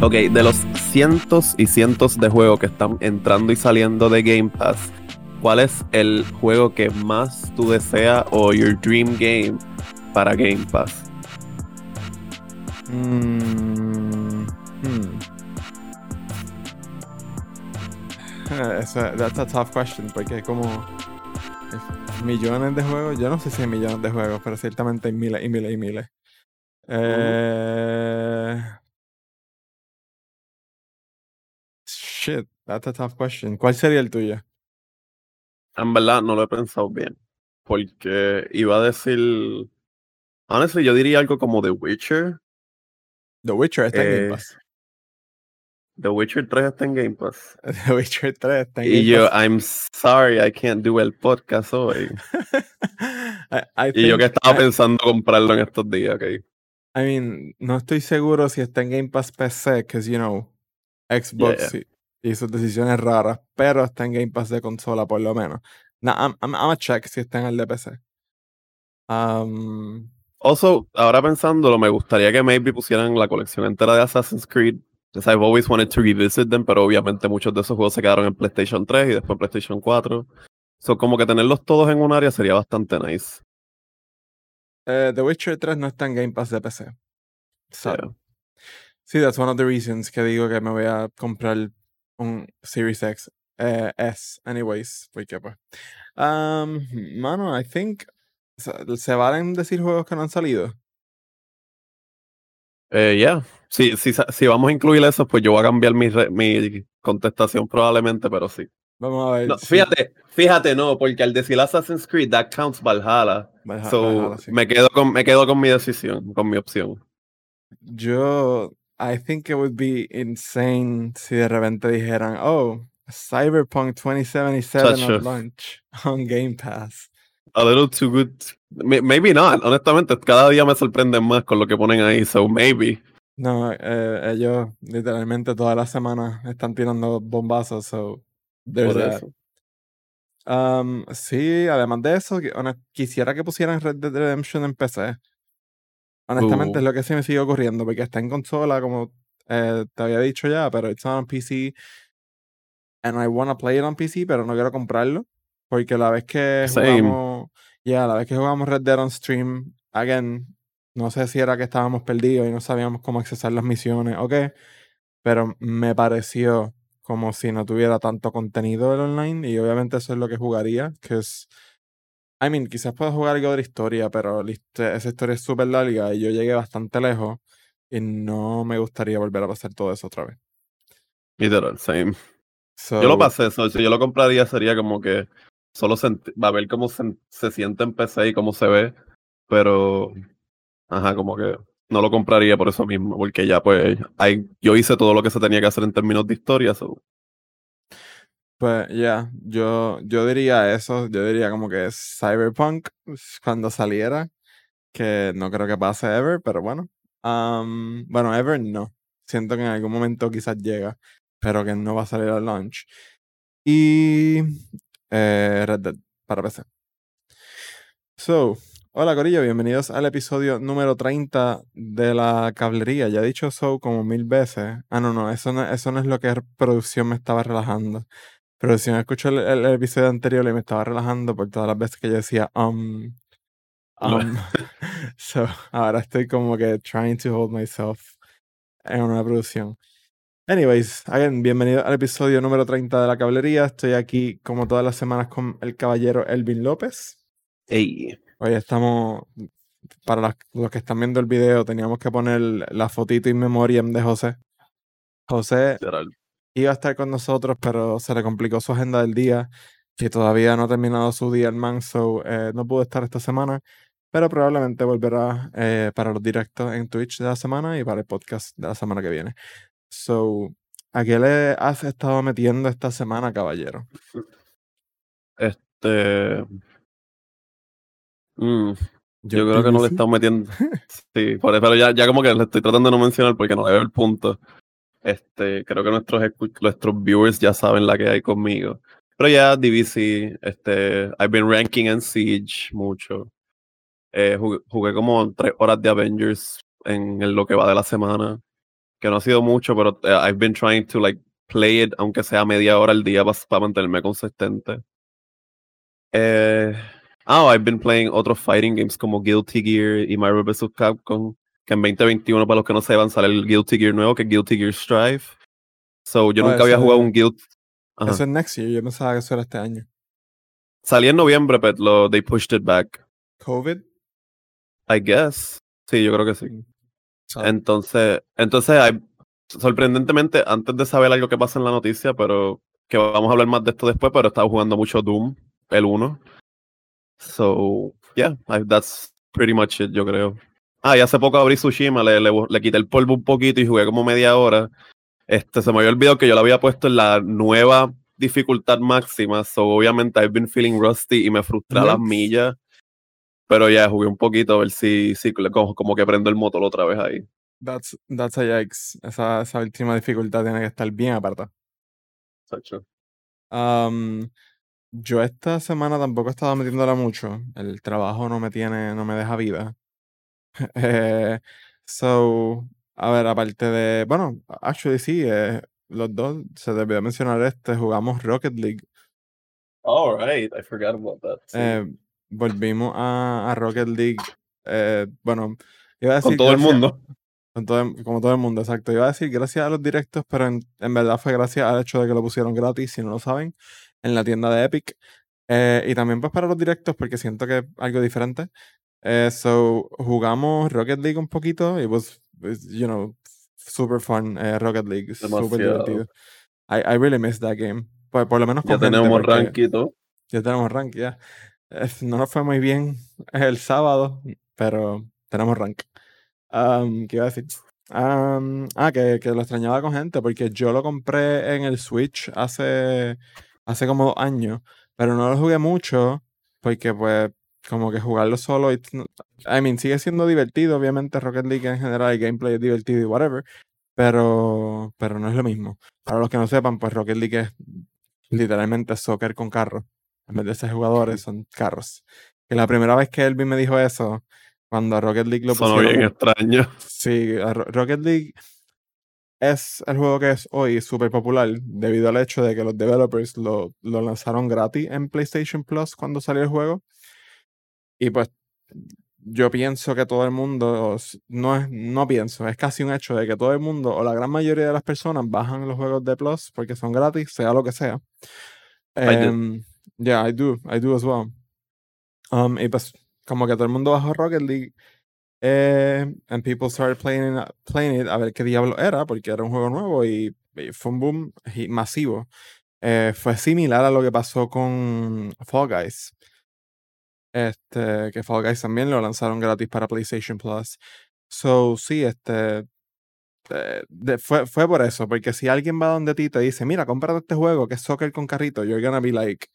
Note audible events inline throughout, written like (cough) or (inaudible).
Ok, de los cientos y cientos de juegos que están entrando y saliendo de Game Pass, ¿cuál es el juego que más tú deseas o your dream game para Game Pass? Mm, hmm. (laughs) Esa- that's a tough question porque como (laughs) millones de juegos, yo no sé si hay millones de juegos, pero ciertamente hay miles y miles y miles. Eh, Shit, that's a tough question. ¿Cuál sería el tuyo? En verdad no lo he pensado bien. Porque iba a decir. Honestly, yo diría algo como The Witcher. The Witcher está en Game Eh, Pass. The Witcher 3 está en Game Pass. (laughs) The Witcher 3 está en Y Game yo, Pass. I'm sorry, I can't do el podcast hoy. (laughs) I, I Y yo que estaba I- pensando comprarlo en estos días, ok. I mean, no estoy seguro si está en Game Pass PC, que you know, Xbox y- y sus decisiones raras, pero está en Game Pass de consola por lo menos. Nah, I'm, I'm, I'm a check si está en el de PC. Um, Also, ahora pensándolo, me gustaría que maybe pusieran la colección entera de Assassin's Creed. I've always wanted to revisit them, pero obviamente muchos de esos juegos se quedaron en PlayStation 3 y después en PlayStation 4. So, como que tenerlos todos en un área sería bastante nice. eh, The Witcher 3 no está en Game Pass de PC. So, Yeah. Sí, that's one of the reasons que digo que me voy a comprar un Series X eh, S, anyways, porque pues. Um, mano, I think se, se valen decir juegos que no han salido. Eh, yeah. Si, si, si vamos a incluir eso, pues yo voy a cambiar mi, re- mi contestación probablemente, pero sí. Vamos a ver. No, si- fíjate, fíjate, no, porque al decir Assassin's Creed, that counts Valhalla. Valha- so, Valhalla, sí. me, quedo con, me quedo con mi decisión, con mi opción. Yo, I think it would be insane si de repente dijeran, oh, Cyberpunk 2077 Chacho. at launch on Game Pass. A little too good. May- Maybe not, honestamente, cada día me sorprenden más con lo que ponen ahí, so maybe. No, eh, ellos literalmente todas las semanas están tirando bombazos, so there's Por that. eso. Um, sí, además de eso, quisiera que pusieran Red Dead Redemption en PC. Honestamente, es lo que se me sigue ocurriendo, porque está en consola, como eh, te había dicho ya, pero está on PC. And I wanna play it on PC, pero no quiero comprarlo. Porque la vez que Same. jugamos. Ya, la vez que jugamos Red Dead on stream, again, no sé si era que estábamos perdidos y no sabíamos cómo accesar las misiones o qué. Pero me pareció como si no tuviera tanto contenido el online. Y obviamente eso es lo que jugaría. Que es. I mean, quizás puedo jugar algo de la historia, pero esa historia es súper larga y yo llegué bastante lejos. Y no me gustaría volver a pasar todo eso otra vez. Literal, same. So, Yo lo pasé, so, si yo lo compraría sería como que solo va a ver cómo se, se siente en PC y cómo se ve, pero ajá, como que no lo compraría por eso mismo, porque ya pues hay, yo hice todo lo que se tenía que hacer en términos de historia, so, Pues ya, yo, yo diría eso, yo diría como que es Cyberpunk cuando saliera, que no creo que pase ever, pero bueno. Bueno, ever no. Siento que en algún momento quizás llega, pero que no va a salir al launch. Y eh, Red Dead para PC. So, hola Corillo, bienvenidos al episodio número 30 de la cablería. Ya he dicho so como mil veces. Ah, no, no, eso no, eso no es lo que producción me estaba relajando. Me escucho el, el- el episodio anterior y me estaba relajando por todas las veces que yo decía, um, um. (laughs) so, ahora estoy como que trying to hold myself en una producción. Anyways, again, bienvenido al episodio número 30 de la cablería. Estoy aquí como todas las semanas con el caballero Elvin López. ey, Hoy estamos, para las- los que están viendo el video, teníamos que poner la fotito in memoriam de José. José literal. iba a estar con nosotros, pero se le complicó su agenda del día y todavía no ha terminado su día el man, so eh, no pudo estar esta semana, pero probablemente volverá eh, para los directos en Twitch de la semana y para el podcast de la semana que viene. So, ¿a qué le has estado metiendo esta semana, caballero? Este. Mm, yo creo que no le estamos metiendo. (laughs) Sí, pero ya, ya como que le estoy tratando de no mencionar porque no le veo el punto. Este, creo que nuestros, nuestros viewers ya saben la que hay conmigo. Pero ya, DVC, este, I've been ranking en Siege mucho. Eh, jugué, jugué como tres horas de Avengers en, en lo que va de la semana, que no ha sido mucho, pero eh, I've been trying to like play it, aunque sea media hora al día, para mantenerme consistente. Eh, oh, I've been playing otros fighting games como Guilty Gear y Marvel vs. Capcom, que en 2021, para los que no sepan, sale el Guilty Gear nuevo, que es Guilty Gear Strive. So, yo Oh, nunca había jugado un Guilty. Ajá. Eso es next year. Yo pensaba que eso era este año. Salí en noviembre, pero they pushed it back. COVID. I guess. Sí, yo creo que sí. sabe. Entonces, entonces hay- sorprendentemente, antes de saber algo que pasa en la noticia, pero que vamos a hablar más de esto después, pero estaba jugando mucho Doom, el 1. So, yeah, I- that's pretty much it, yo creo. Ah, y hace poco abrí Tsushima, le, le, le quité el polvo un poquito y jugué como media hora. Este, se me había olvidado que yo lo había puesto en la nueva dificultad máxima, so obviamente I've been feeling rusty y me frustra las Yes. millas. Pero ya jugué un poquito a ver si, si como, como que prendo el motor otra vez ahí. That's, that's a yikes. Esa, esa última dificultad tiene que estar bien aparta. Sacho. Am, yo esta semana tampoco he estado metiéndola mucho. El trabajo no me tiene, no me deja vida. (laughs) Eh, so, a ver, aparte de, bueno, actually sí, eh, los dos, se debió mencionar este, jugamos Rocket League. All right, I forgot about that. sí. Eh, volvimos a, a Rocket League. eh, bueno, iba a Con decir todo el gracias- mundo. Con todo, el- como todo el mundo, exacto. Iba a decir gracias a los directos, pero en, en verdad fue gracias al hecho de que lo pusieron gratis, si no lo saben, en la tienda de Epic. Eh, y también pues para los directos, porque siento que es algo diferente. Eh, so, jugamos Rocket League un poquito y was, was, you know, super fun eh, Rocket League, super Demasiado. divertido. I, I really miss that game. Por, por lo menos Ya tenemos todo. Ya tenemos rank, ya. Eh, No nos fue muy bien el sábado, pero tenemos rank. Am, ¿qué iba a decir? Am, ah, que, que lo extrañaba con gente, porque yo lo compré en el Switch hace, hace como dos años, pero no lo jugué mucho, porque pues como que jugarlo solo, I mean, sigue siendo divertido, obviamente Rocket League en general, el gameplay es divertido y whatever, pero, pero no es lo mismo. Para los que no sepan, pues Rocket League es literalmente soccer con carros. En vez de ser jugadores, son carros. Que la primera vez que Elvin me dijo eso, cuando a Rocket League lo Sonó pusieron bien extraño. Sí, a Ro- Rocket League es el juego que es hoy súper popular debido al hecho de que los developers lo, lo lanzaron gratis en PlayStation Plus cuando salió el juego. Y pues yo pienso que todo el mundo, no es, no pienso, es casi un hecho de que todo el mundo o la gran mayoría de las personas bajan los juegos de Plus porque son gratis, sea lo que sea. I. Em, yeah, I do, I do as well. Um, y pues como que todo el mundo bajó Rocket League eh, and people started playing it, playing it a ver qué diablo era, porque era un juego nuevo y, y fue un boom masivo. Eh, fue similar a lo que pasó con Fall Guys. Este, que Fall Guys también lo lanzaron gratis para PlayStation Plus. So, sí, este. eh, de- fue, fue por eso, porque si alguien va donde ti y te dice, mira, cómprate este juego que es soccer con carrito, you're gonna be like,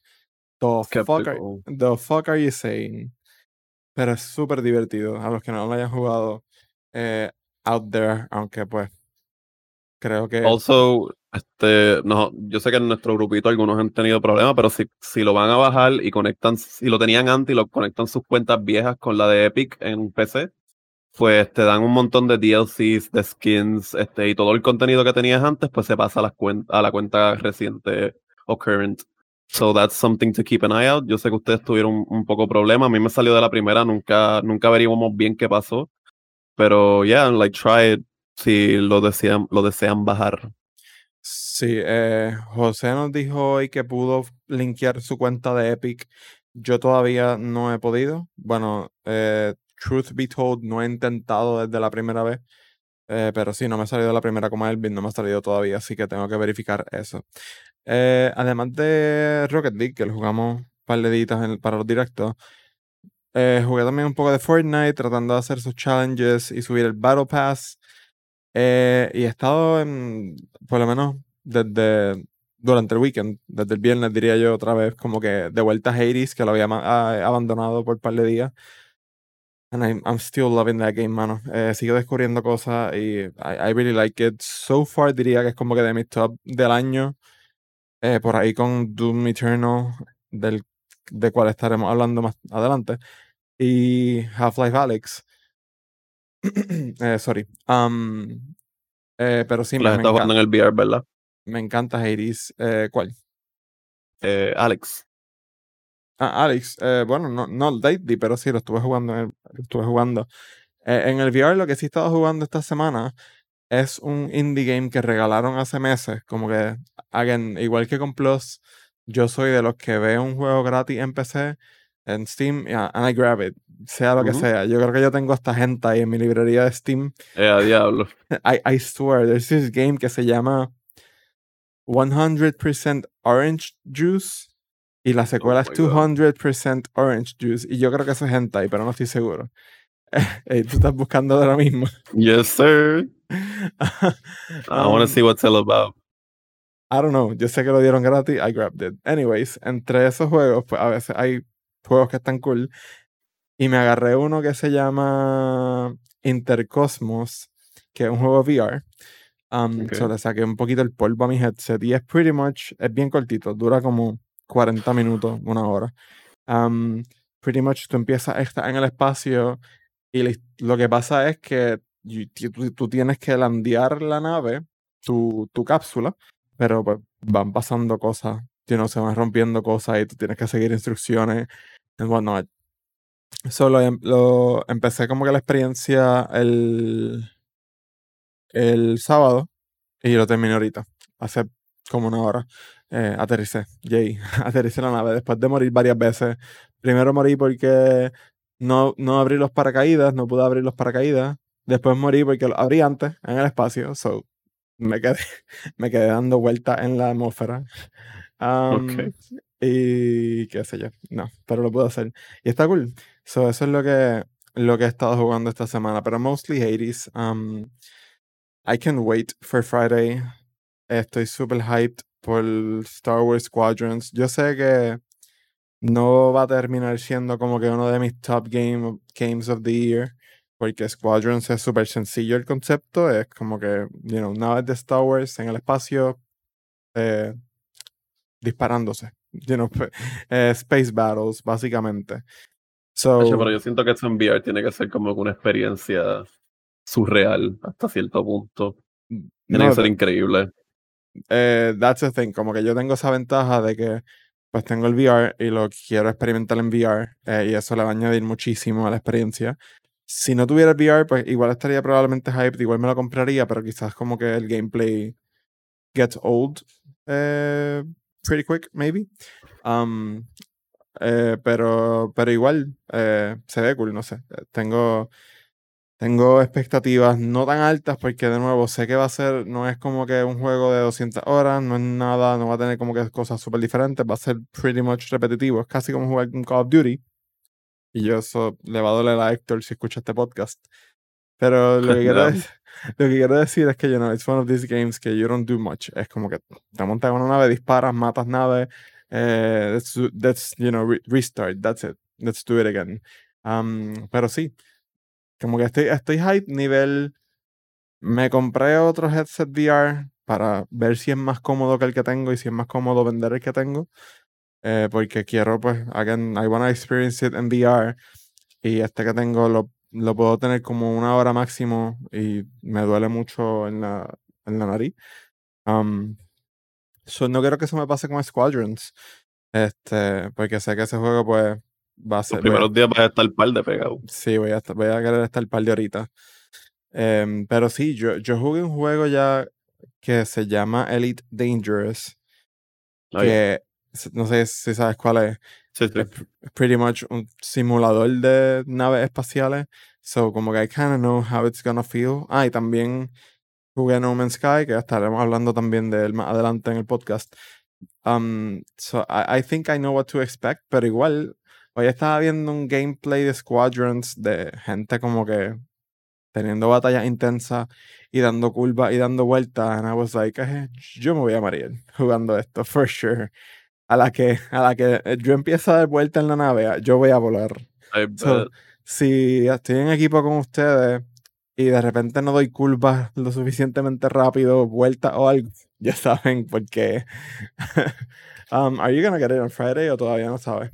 the fuck, are, the fuck are you saying? Pero es súper divertido. A los que no lo hayan jugado eh, out there, aunque pues creo que Also, este, no, yo sé que en nuestro grupito algunos han tenido problemas, pero si, si lo van a bajar y conectan, si lo tenían antes y lo conectan sus cuentas viejas con la de Epic en PC, pues te dan un montón de DLCs, de skins, este, y todo el contenido que tenías antes, pues se pasa a, las a la cuenta reciente o current. So that's something to keep an eye out. Yo sé que ustedes tuvieron un, poco problema. A mí me salió de la primera, nunca, nunca averiguamos bien qué pasó. Pero yeah, like try it si lo desean, lo desean bajar. Sí, eh, José nos dijo hoy que pudo linkear su cuenta de Epic. Yo todavía no he podido. Bueno, eh, truth be told, no he intentado desde la primera vez. Eh, pero sí, no me ha salido la primera como Elvin, no me ha salido todavía, así que tengo que verificar eso. Eh, además de Rocket League, que lo jugamos un par de días en- para los directos, eh, jugué también un poco de Fortnite, tratando de hacer sus challenges y subir el Battle Pass. Eh, y he estado en, por lo menos desde durante el weekend, desde el viernes diría yo otra vez, como que de vuelta a Hades, que lo había ah, abandonado por un par de días. And I'm, I'm still loving that game, mano. Eh, sigo descubriendo cosas y I, I really like it. So far diría que es como que de mis top del año. eh, por ahí con Doom Eternal, del, de cual estaremos hablando más adelante. y Half-Life Alyx. (clears throat) Eh, sorry. Um, pero sí, me, Las me está jugando enca- en el VR, ¿verdad? me encanta Hades. ¿Cuál? Alex. Ah, Alex, eh, bueno, no, no lately, pero sí, lo estuve jugando. en el- lo estuve jugando. Eh, en el VR, lo que sí he estado jugando esta semana es un indie game que regalaron hace meses. Como que, again, igual que con Plus, yo soy de los que ve un juego gratis en PC, en Steam, yeah, and I grab it, sea lo que sea. Yo creo que yo tengo hasta gente ahí en mi librería de Steam. Eh, a diablo. (laughs) I, I swear, there's this game que se llama 100% Orange Juice y la secuela es Oh God. 200% Orange Juice y yo creo que eso es hentai, pero no estoy seguro. (laughs) Tú estás buscando lo mismo. Yes, sir. (laughs) I want to Um, see what's all about. I don't know, yo sé que lo dieron gratis, I grabbed it. Anyways, entre esos juegos, pues a veces hay juegos que están cool. Y me agarré uno que se llama Intercosmos, que es un juego VR. Um, so le saqué un poquito el polvo a mi headset y es pretty much, es bien cortito, dura como 40 minutos, una hora. Pretty much tú empiezas estar en el espacio y lo que pasa es que tú, tienes que landear la nave, tu, tu cápsula, pero pues van pasando cosas, you know, se van rompiendo cosas y tú tienes que seguir instrucciones and whatnot. Em- lo empecé como que la experiencia el, el sábado y lo terminé ahorita, hace como una hora. Eh, aterricé, yay, (laughs) aterricé la nave después de morir varias veces. Primero morí porque no, no abrí los paracaídas, no pude abrir los paracaídas. Después morí porque lo abrí antes en el espacio, so me quedé, (laughs) me quedé dando vueltas en la atmósfera. Um, Ok. Y qué sé yo, no, pero lo puedo hacer. Y está cool. So, eso es lo que, lo que he estado jugando esta semana, pero mostly Hades. Um, I can wait for Friday. Estoy super hyped por Star Wars Squadrons. Yo sé que no va a terminar siendo como que uno de mis top game, games of the year, porque Squadrons es súper sencillo el concepto. Es como que, you know, naves de Star Wars en el espacio eh, disparándose. You know, (laughs) eh, space battles, básicamente. So, pero yo siento que esto en VR tiene que ser como una experiencia surreal hasta cierto punto. Tiene no, que ser increíble. Eh, that's the thing. Como que yo tengo esa ventaja de que pues tengo el VR y lo quiero experimentar en VR eh, y eso le va a añadir muchísimo a la experiencia. Si no tuviera el VR, pues igual estaría probablemente hyped, igual me lo compraría, pero quizás como que el gameplay gets old eh, pretty quick, maybe. Um, pero, pero igual se ve cool, no sé. Tengo, tengo expectativas no tan altas porque de nuevo sé que va a ser, no es como que un juego de 200 horas, no es nada, no va a tener como que cosas súper diferentes, va a ser pretty much repetitivo, es casi como jugar un Call of Duty. Y yo eso le va a doler a Héctor si escucha este podcast. Pero (laughs) lo que quiero, No. dec- lo que quiero decir es que, you know, it's one of these games que you don't do much. Es como que te montas en una nave, disparas, matas naves, eh, let's, do- let's, you know, re- restart, that's it. Let's do it again. Um, pero sí, como que estoy, estoy hype nivel. Me compré otro headset VR para ver si es más cómodo que el que tengo y si es más cómodo vender el que tengo. eh, porque quiero, pues, again, I wanna experience it en VR. Y este que tengo lo, lo puedo tener como una hora máximo y me duele mucho en la, en la nariz. Um, so no quiero que eso me pase con Squadrons. Este, porque sé que ese juego, pues, va a Los ser. a- primeros días vas a estar par de pegado. Sí, voy a, estar- voy a querer estar par de horitas. Em, pero sí, yo, yo jugué un juego ya que se llama Elite Dangerous, Ay, que no sé si sabes cuál es. sí, sí. Es pr- pretty much un simulador de naves espaciales. So, como que I kind of know how it's gonna feel. Ah, y también jugué No Man's Sky, que estaremos hablando también de él más adelante en el podcast. Um, so, I, I think I know what to expect, pero igual, hoy estaba viendo un gameplay de Squadrons de gente como que teniendo batallas intensas y dando curvas y dando vueltas. And I was like, "Eh, yo me voy a morir jugando esto, for sure. A la que, a la que eh, yo empiezo a dar vuelta en la nave, yo voy a volar. So, si estoy en equipo con ustedes y de repente no doy curvas lo suficientemente rápido, vuelta o algo, ya saben por qué. (laughs) um, are you gonna get it on Friday o todavía no sabes?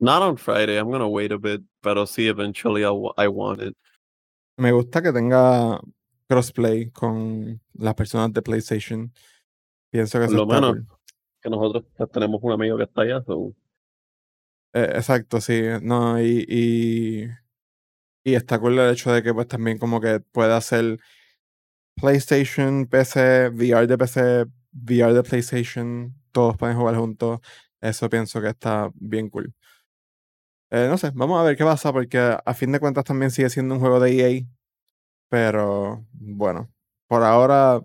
Not on Friday, I'm gonna wait a bit, pero sí, eventually I, wa- I want it. Me gusta que tenga crossplay con las personas de PlayStation. Pienso que Por lo menos. cool. Que nosotros tenemos un amigo que está allá, so, Eh, exacto, sí. No, y, y, y está cool el hecho de que pues también como que pueda hacer PlayStation, PC, VR de PC, VR de PlayStation, todos pueden jugar juntos. Eso pienso que está bien cool. Eh, no sé, vamos a ver qué pasa, porque a fin de cuentas también sigue siendo un juego de EA. Pero bueno, por ahora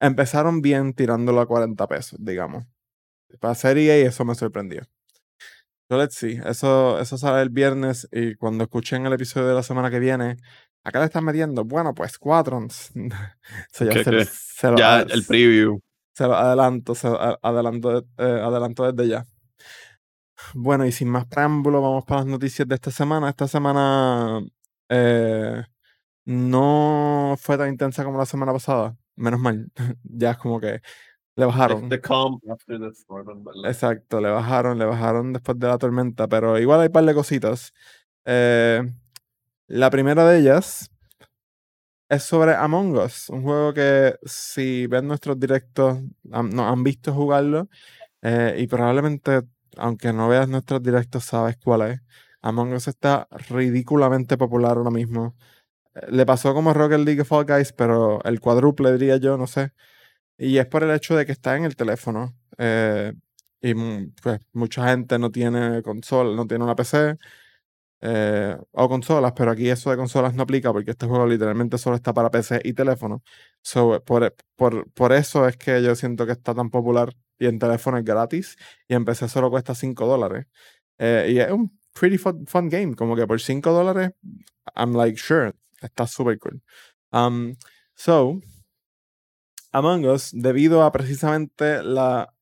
empezaron bien tirándolo a 40 pesos, digamos. Para ser EA eso me sorprendió. So let's see. Eso, eso sale el viernes y cuando escuchen el episodio de la semana que viene, acá le están metiendo, bueno, pues Squadrons. (laughs) So ya ¿Qué- se, qué? se lo, ya a- el preview. se lo adelanto, se lo adelanto, eh, adelanto desde ya. Bueno, y sin más preámbulo, vamos para las noticias de esta semana. Esta semana eh, no fue tan intensa como la semana pasada. Menos mal. (laughs) ya es como que le bajaron. The calm after the storm, ¿verdad? Exacto, le bajaron, le bajaron después de la tormenta, pero igual hay un par de cositas. Eh, la primera de ellas es sobre Among Us, un juego que si ven nuestros directos, han- nos han visto jugarlo eh, y probablemente, aunque no veas nuestros directos, sabes cuál es. Among Us está ridículamente popular ahora mismo. Eh, Le pasó como Rocket League Fall Guys, pero el cuádruple diría yo, no sé. Y es por el hecho de que está en el teléfono. eh, y mm, pues mucha gente no tiene consola, no tiene una PC eh, o consolas, pero aquí eso de consolas no aplica porque este juego literalmente solo está para PC y teléfono. So, por, por, por eso es que yo siento que está tan popular y en teléfono es gratis y en PC solo cuesta 5 dólares. Eh, y es un pretty fun, fun game, como que por 5 dólares, I'm like, sure, está súper cool. Um, so, Among Us, debido a precisamente la,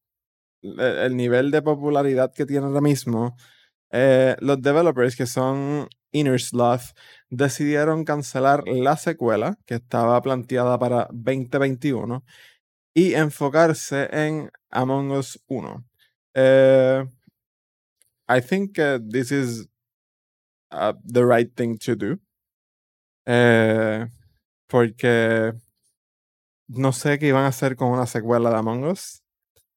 el nivel de popularidad que tiene ahora mismo, eh, los developers que son Inner Sloth decidieron cancelar la secuela que estaba planteada para 2021 y enfocarse en Among Us 1. Eh, I think uh, this is uh, the right thing to do. Eh, porque no sé qué iban a hacer con una secuela de Among Us.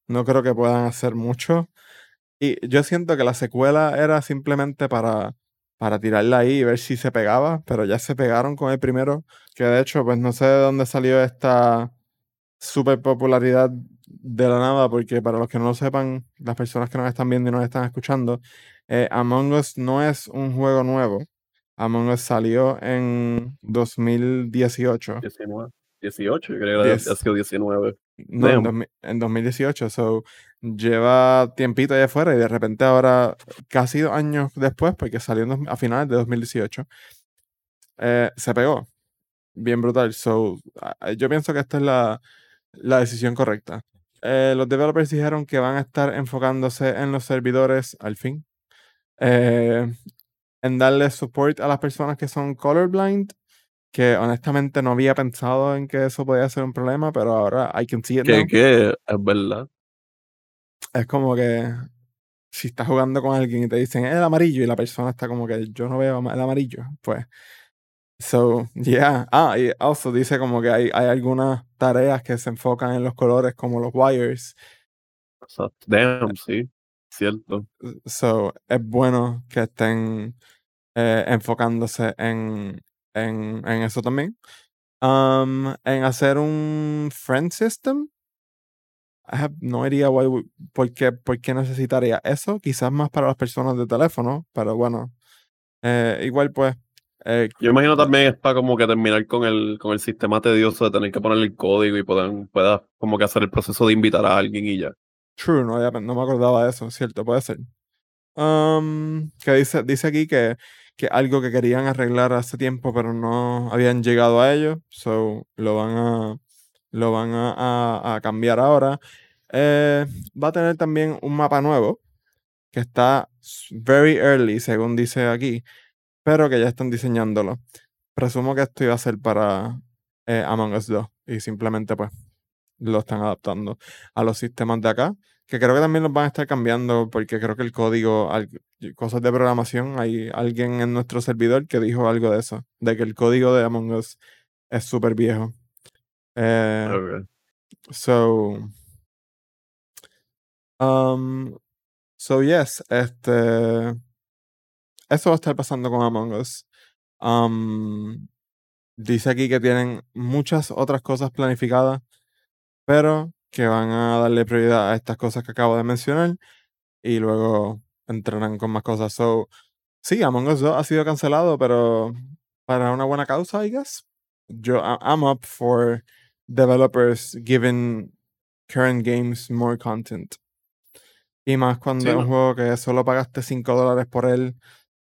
No creo que puedan hacer mucho. Y yo siento que la secuela era simplemente para, para tirarla ahí y ver si se pegaba, pero ya se pegaron con el primero, que de hecho, pues no sé de dónde salió esta super popularidad de la nada, porque para los que no lo sepan, las personas que nos están viendo y nos están escuchando, eh, Among Us no es un juego nuevo. Among Us salió en 2018. 19. 18, yo creo que Diez. ha sido 19. No, en, Damn. 2000 en 2018. So, lleva tiempito allá afuera y de repente ahora, casi dos años después, porque salió a finales de 2018, eh, se pegó. Bien brutal. So, yo pienso que esta es la, la decisión correcta. Eh, los developers dijeron que van a estar enfocándose en los servidores al fin. eh, en darle support a las personas que son colorblind. Que honestamente no había pensado en que eso podía ser un problema, pero ahora I can see it Que, now. que es verdad. Es como que si estás jugando con alguien y te dicen "Es el amarillo y la persona está como que yo no veo el amarillo, pues. So, yeah. Ah, y also dice como que hay, hay algunas tareas que se enfocan en los colores como los wires. Damn, sí. Cierto. So, es bueno que estén eh, enfocándose en, en, en eso también. Um, en hacer un friend system. I have no idea why we- por, qué, por qué necesitaría eso. Quizás más para las personas de teléfono, pero bueno. Eh, igual pues. eh, Yo imagino también es para como que terminar con el, con el sistema tedioso de tener que ponerle el código y poder, puedas como que hacer el proceso de invitar a alguien y ya. True, no, había- no me acordaba de eso, cierto, puede ser. Um, que dice, dice aquí que, que algo que querían arreglar hace tiempo, pero no habían llegado a ello. So lo van a, lo van a, a- cambiar ahora. Eh, va a tener también un mapa nuevo que está very early, según dice aquí, pero que ya están diseñándolo. Presumo que esto iba a ser para eh, Among Us 2 y simplemente pues lo están adaptando a los sistemas de acá, que creo que también los van a estar cambiando porque creo que el código, cosas de programación, hay alguien en nuestro servidor que dijo algo de eso, de que el código de Among Us es súper viejo. Eh, Ok. So, um, so yes, este, eso va a estar pasando con Among Us. Um, dice aquí que tienen muchas otras cosas planificadas, pero que van a darle prioridad a estas cosas que acabo de mencionar y luego entrarán con más cosas. So, sí, Among Us 2 ha sido cancelado, pero para una buena causa, I guess. Yo, I'm up for developers giving current games more content. Y más cuando Sí, es un juego que solo pagaste 5 dólares por él.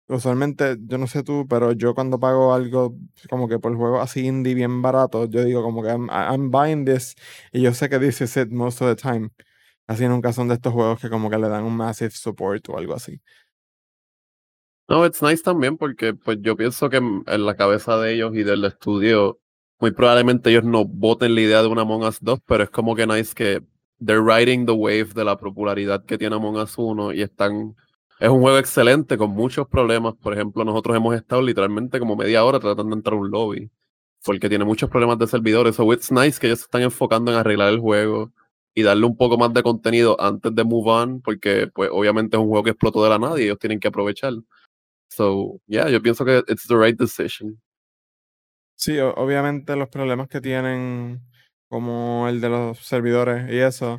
Usualmente, yo no sé tú, pero yo cuando pago algo como que por juego así indie bien barato, yo digo como que I'm, I'm buying this y yo sé que this is it most of the time. Así nunca son de estos juegos que como que le dan un massive support o algo así. No, it's nice también porque pues yo pienso que en la cabeza de ellos y del estudio, muy probablemente ellos no voten la idea de una Among Us 2, pero es como que nice que they're riding the wave de la popularidad que tiene Among Us 1 y están... Es un juego excelente con muchos problemas. Por ejemplo, nosotros hemos estado literalmente como media hora tratando de entrar a un lobby porque tiene muchos problemas de servidores. So it's nice que ellos se están enfocando en arreglar el juego y darle un poco más de contenido antes de move on, porque pues obviamente es un juego que explotó de la nada y ellos tienen que aprovechar. So, yeah, yo pienso que it's the right decision. Sí, obviamente los problemas que tienen, como el de los servidores y eso,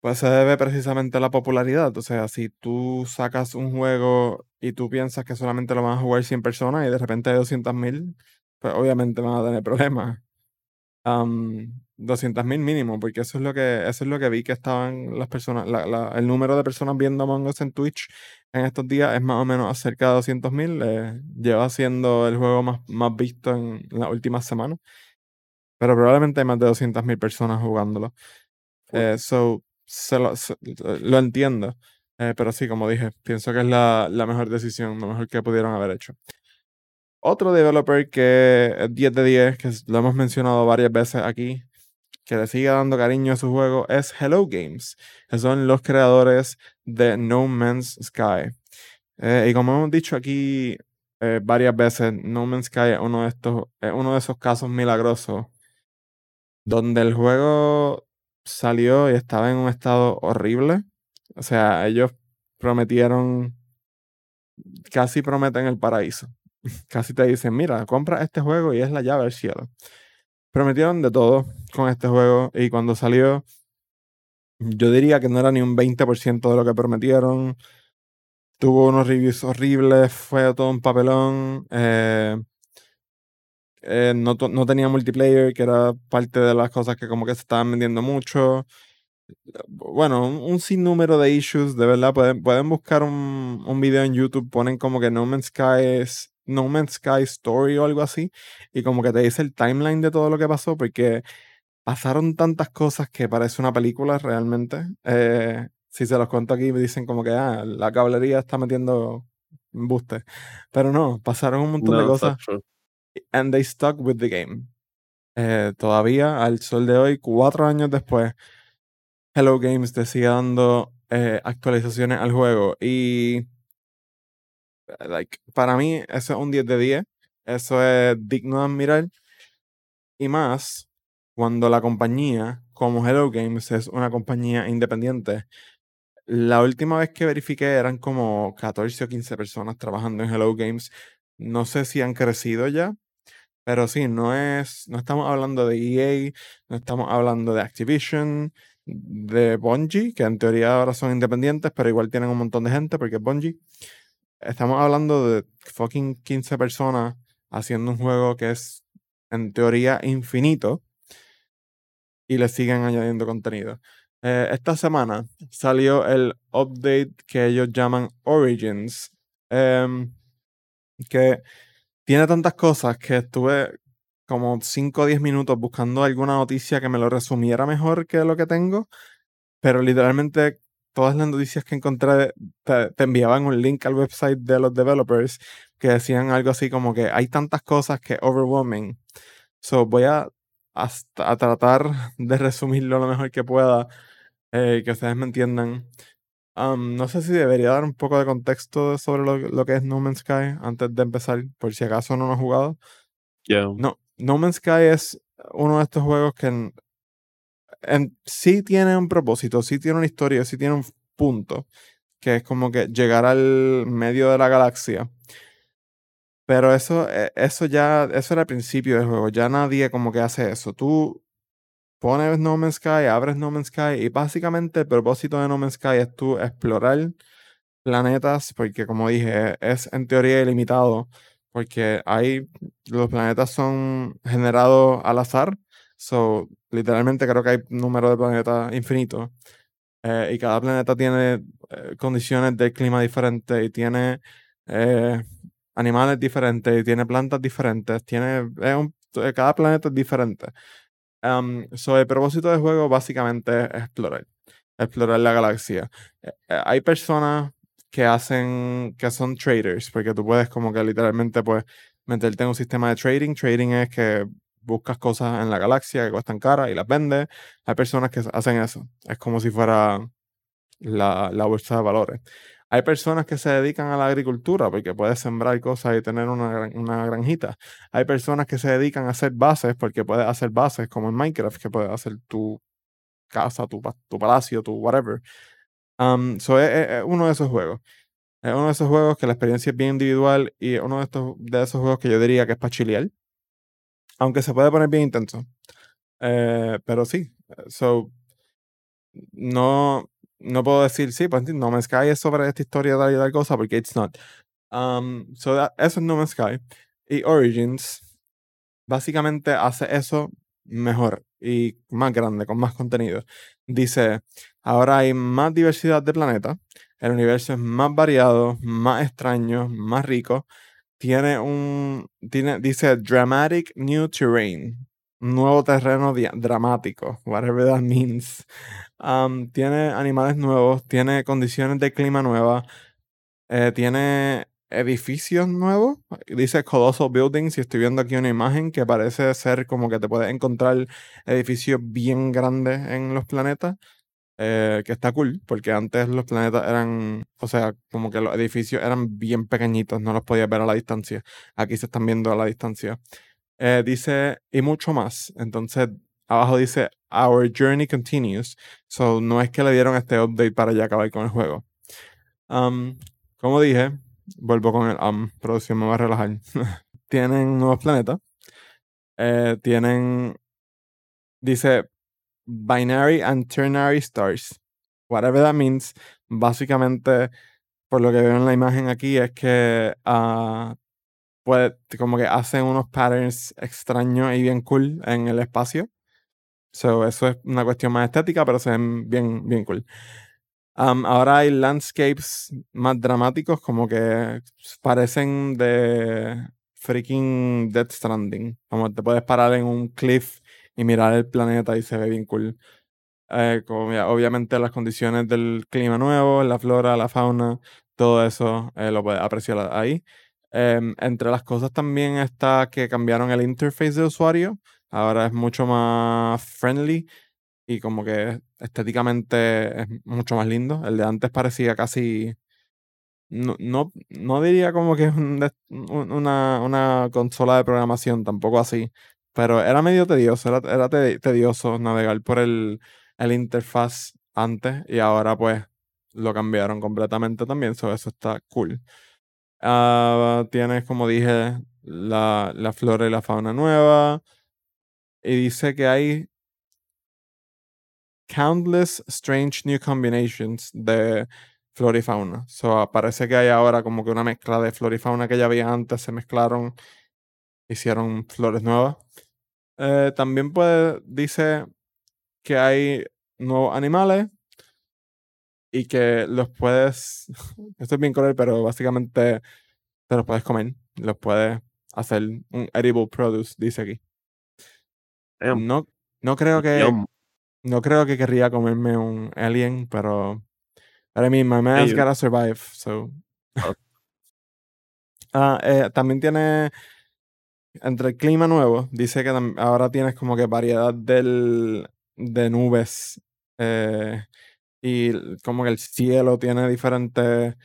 pues se debe precisamente a la popularidad. O sea, si tú sacas un juego y tú piensas que solamente lo van a jugar 100 personas y de repente hay 200.000, pues obviamente van a tener (laughs) problemas. Am, 200.000 mínimo, porque eso es lo que eso es lo que vi que estaban las personas, el número de personas viendo Among Us en Twitch en estos días es más o menos cerca de 200.000. eh, lleva siendo el juego más, más visto en las últimas semanas. Pero probablemente hay más de 200.000 personas jugándolo. Eh, so, se lo, se- lo entiendo. Eh, pero sí, como dije, pienso que es la, la mejor decisión, lo mejor que pudieron haber hecho. Otro developer que es 10 de 10, que lo hemos mencionado varias veces aquí, que le sigue dando cariño a su juego, es Hello Games, que son los creadores de No Man's Sky. Eh, y como hemos dicho aquí eh, varias veces, No Man's Sky es uno de estos, es uno de esos casos milagrosos donde el juego salió y estaba en un estado horrible. O sea, ellos prometieron, casi prometen el paraíso. (laughs) Casi te dicen, mira, compra este juego y es la llave al cielo. Prometieron de todo con este juego y cuando salió, yo diría que no era ni un 20% de lo que prometieron. Tuvo unos reviews horribles, fue todo un papelón. eh, eh, no, no tenía multiplayer, que era parte de las cosas que como que se estaban vendiendo mucho. Bueno, un, un sinnúmero de issues, de verdad. Pueden, pueden buscar un, un video en YouTube, ponen como que No Man's Sky es No Man's Sky Story o algo así, y como que te dice el timeline de todo lo que pasó, porque pasaron tantas cosas que parece una película realmente. Eh, si se los cuento aquí, me dicen como que ah, la cablería está metiendo buste. Pero no, pasaron un montón de No, cosas that's true. and they stuck with the game. Eh, todavía, al sol de hoy, cuatro años después, Hello Games te sigue dando eh, actualizaciones al juego. Y like, para mí, eso es un 10 de 10. Eso es digno de admirar. Y más cuando la compañía, como Hello Games, es una compañía independiente. La última vez que verifiqué eran como 14 o 15 personas trabajando en Hello Games. No sé si han crecido ya, pero sí, no es, no estamos hablando de EA, no estamos hablando de Activision, de Bungie, que en teoría ahora son independientes, pero igual tienen un montón de gente porque es Bungie. Estamos hablando de fucking 15 personas haciendo un juego que es en teoría infinito y le siguen añadiendo contenido. Eh, esta semana salió el update que ellos llaman Origins, em, que tiene tantas cosas que estuve como 5 o 10 minutos buscando alguna noticia que me lo resumiera mejor que lo que tengo, pero literalmente todas las noticias que encontré te, te enviaban un link al website de los developers que decían algo así como que hay tantas cosas que overwhelming. So voy a, hasta- a tratar (laughs) de resumirlo lo mejor que pueda. eh, que ustedes me entiendan. Um, no sé si debería dar un poco de contexto sobre lo, lo que es No Man's Sky antes de empezar, por si acaso no lo he jugado. Yeah. No, No Man's Sky es uno de estos juegos que en, sí tiene un propósito, sí tiene una historia, sí tiene un punto, que es como que llegar al medio de la galaxia. Pero eso, eh, eso ya, eso era el principio del juego, ya nadie como que hace eso. Tú pones No Man's Sky, abres No Man's Sky y básicamente el propósito de No Man's Sky es tú explorar planetas, porque como dije, es en teoría ilimitado, porque hay, los planetas son generados al azar, so, literalmente creo que hay un número de planetas infinito, eh, y cada planeta tiene eh, condiciones de clima diferentes y tiene eh, animales diferentes y tiene plantas diferentes, tiene, un- eh, cada planeta es diferente. Um, so, el propósito del juego básicamente es explorar, explorar la galaxia. Eh, eh, hay personas que hacen, que son traders, porque tú puedes como que literalmente pues meterte en un sistema de trading. Trading es que buscas cosas en la galaxia que cuestan cara y las vendes. Hay personas que hacen eso. Es como si fuera la, la bolsa de valores. Hay personas que se dedican a la agricultura porque puedes sembrar cosas y tener una, una granjita. Hay personas que se dedican a hacer bases porque puedes hacer bases como en Minecraft, que puedes hacer tu casa, tu, tu palacio, tu whatever. Um, so es, es- es uno de esos juegos. Es uno de esos juegos que la experiencia es bien individual y uno de, estos, de esos juegos que yo diría que es para chilear. Aunque se puede poner bien intenso. Eh, pero sí. So, no, no puedo decir, sí, pues No Man's Sky es sobre esta historia tal tal cosa, porque it's not. Um, so that- eso es No Man's Sky. Y Origins básicamente hace eso mejor y más grande, con más contenido. Dice, ahora hay más diversidad de planetas, el universo es más variado, más extraño, más rico. Tiene un, tiene, dice, dramatic new terrain, nuevo terreno dramático, whatever that (laughs) means. Um, tiene animales nuevos, tiene condiciones de clima nuevas, eh, tiene edificios nuevos. Dice Colossal Buildings y estoy viendo aquí una imagen que parece ser como que te puedes encontrar edificios bien grandes en los planetas. Eh, que está cool, porque antes los planetas eran, o sea, como que los edificios eran bien pequeñitos, no los podías ver a la distancia. Aquí se están viendo a la distancia. Eh, dice, y mucho más. Entonces, abajo dice, Our journey continues. So, no es que le dieron este update para ya acabar con el juego. Um, como dije, vuelvo con el um, producción me va a relajar. (laughs) tienen nuevos planetas. Eh, tienen, dice, binary and ternary stars. Whatever that means. Básicamente, por lo que veo en la imagen aquí, es que ah, pues como que hacen unos patterns extraños y bien cool en el espacio. So, eso es una cuestión más estética, pero se ven bien, bien cool. Ahora hay landscapes más dramáticos, como que parecen de freaking Death Stranding. Como te puedes parar en un cliff y mirar el planeta y se ve bien cool. Eh, como obviamente las condiciones del clima nuevo, la flora, la fauna, todo eso eh, lo puedes apreciar ahí. Em, entre las cosas también está que cambiaron el interface de usuario. Ahora es mucho más friendly y como que estéticamente es mucho más lindo. El de antes parecía casi. No, no, no diría como que es una, una consola de programación, tampoco así. Pero era medio tedioso, era, era te- tedioso navegar por el, el interfaz antes y ahora pues lo cambiaron completamente también, so eso está cool. Ah, tienes, como dije, la, la flora y la fauna nueva. Y dice que hay countless strange new combinations de flora y fauna. So, parece que hay ahora como que una mezcla de flora y fauna que ya había antes, se mezclaron, hicieron flores nuevas. Eh, también puede, dice que hay nuevos animales y que los puedes, (laughs) esto es bien cruel, pero básicamente te los puedes comer, los puedes hacer un edible produce, dice aquí. Damn. No, no creo que no creo que querría comerme un alien, pero I mean, my man's gotta survive, so. (laughs) Ah, eh, también tiene entre el clima nuevo, dice que ahora tienes como que variedad del, de nubes. eh, y como que el cielo tiene diferentes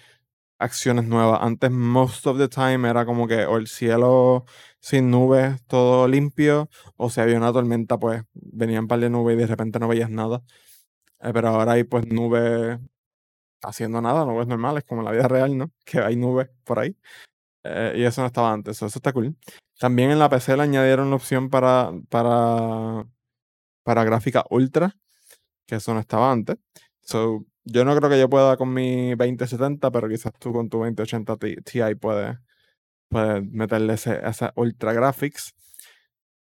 acciones nuevas. Antes, most of the time, era como que o el cielo sin nubes, todo limpio, o si había una tormenta, pues venían par de nubes y de repente no veías nada. Eh, pero ahora hay pues nubes haciendo nada, nubes normales, como en la vida real, ¿no? (laughs) Que hay nubes por ahí. Eh, y eso no estaba antes, so eso está cool. También en la PC le añadieron la opción para, para, para gráfica ultra, que eso no estaba antes. So, yo no creo que yo pueda con mi 2070, pero quizás tú con tu 2080 Ti puedes, puedes meterle ese, esa ultra graphics.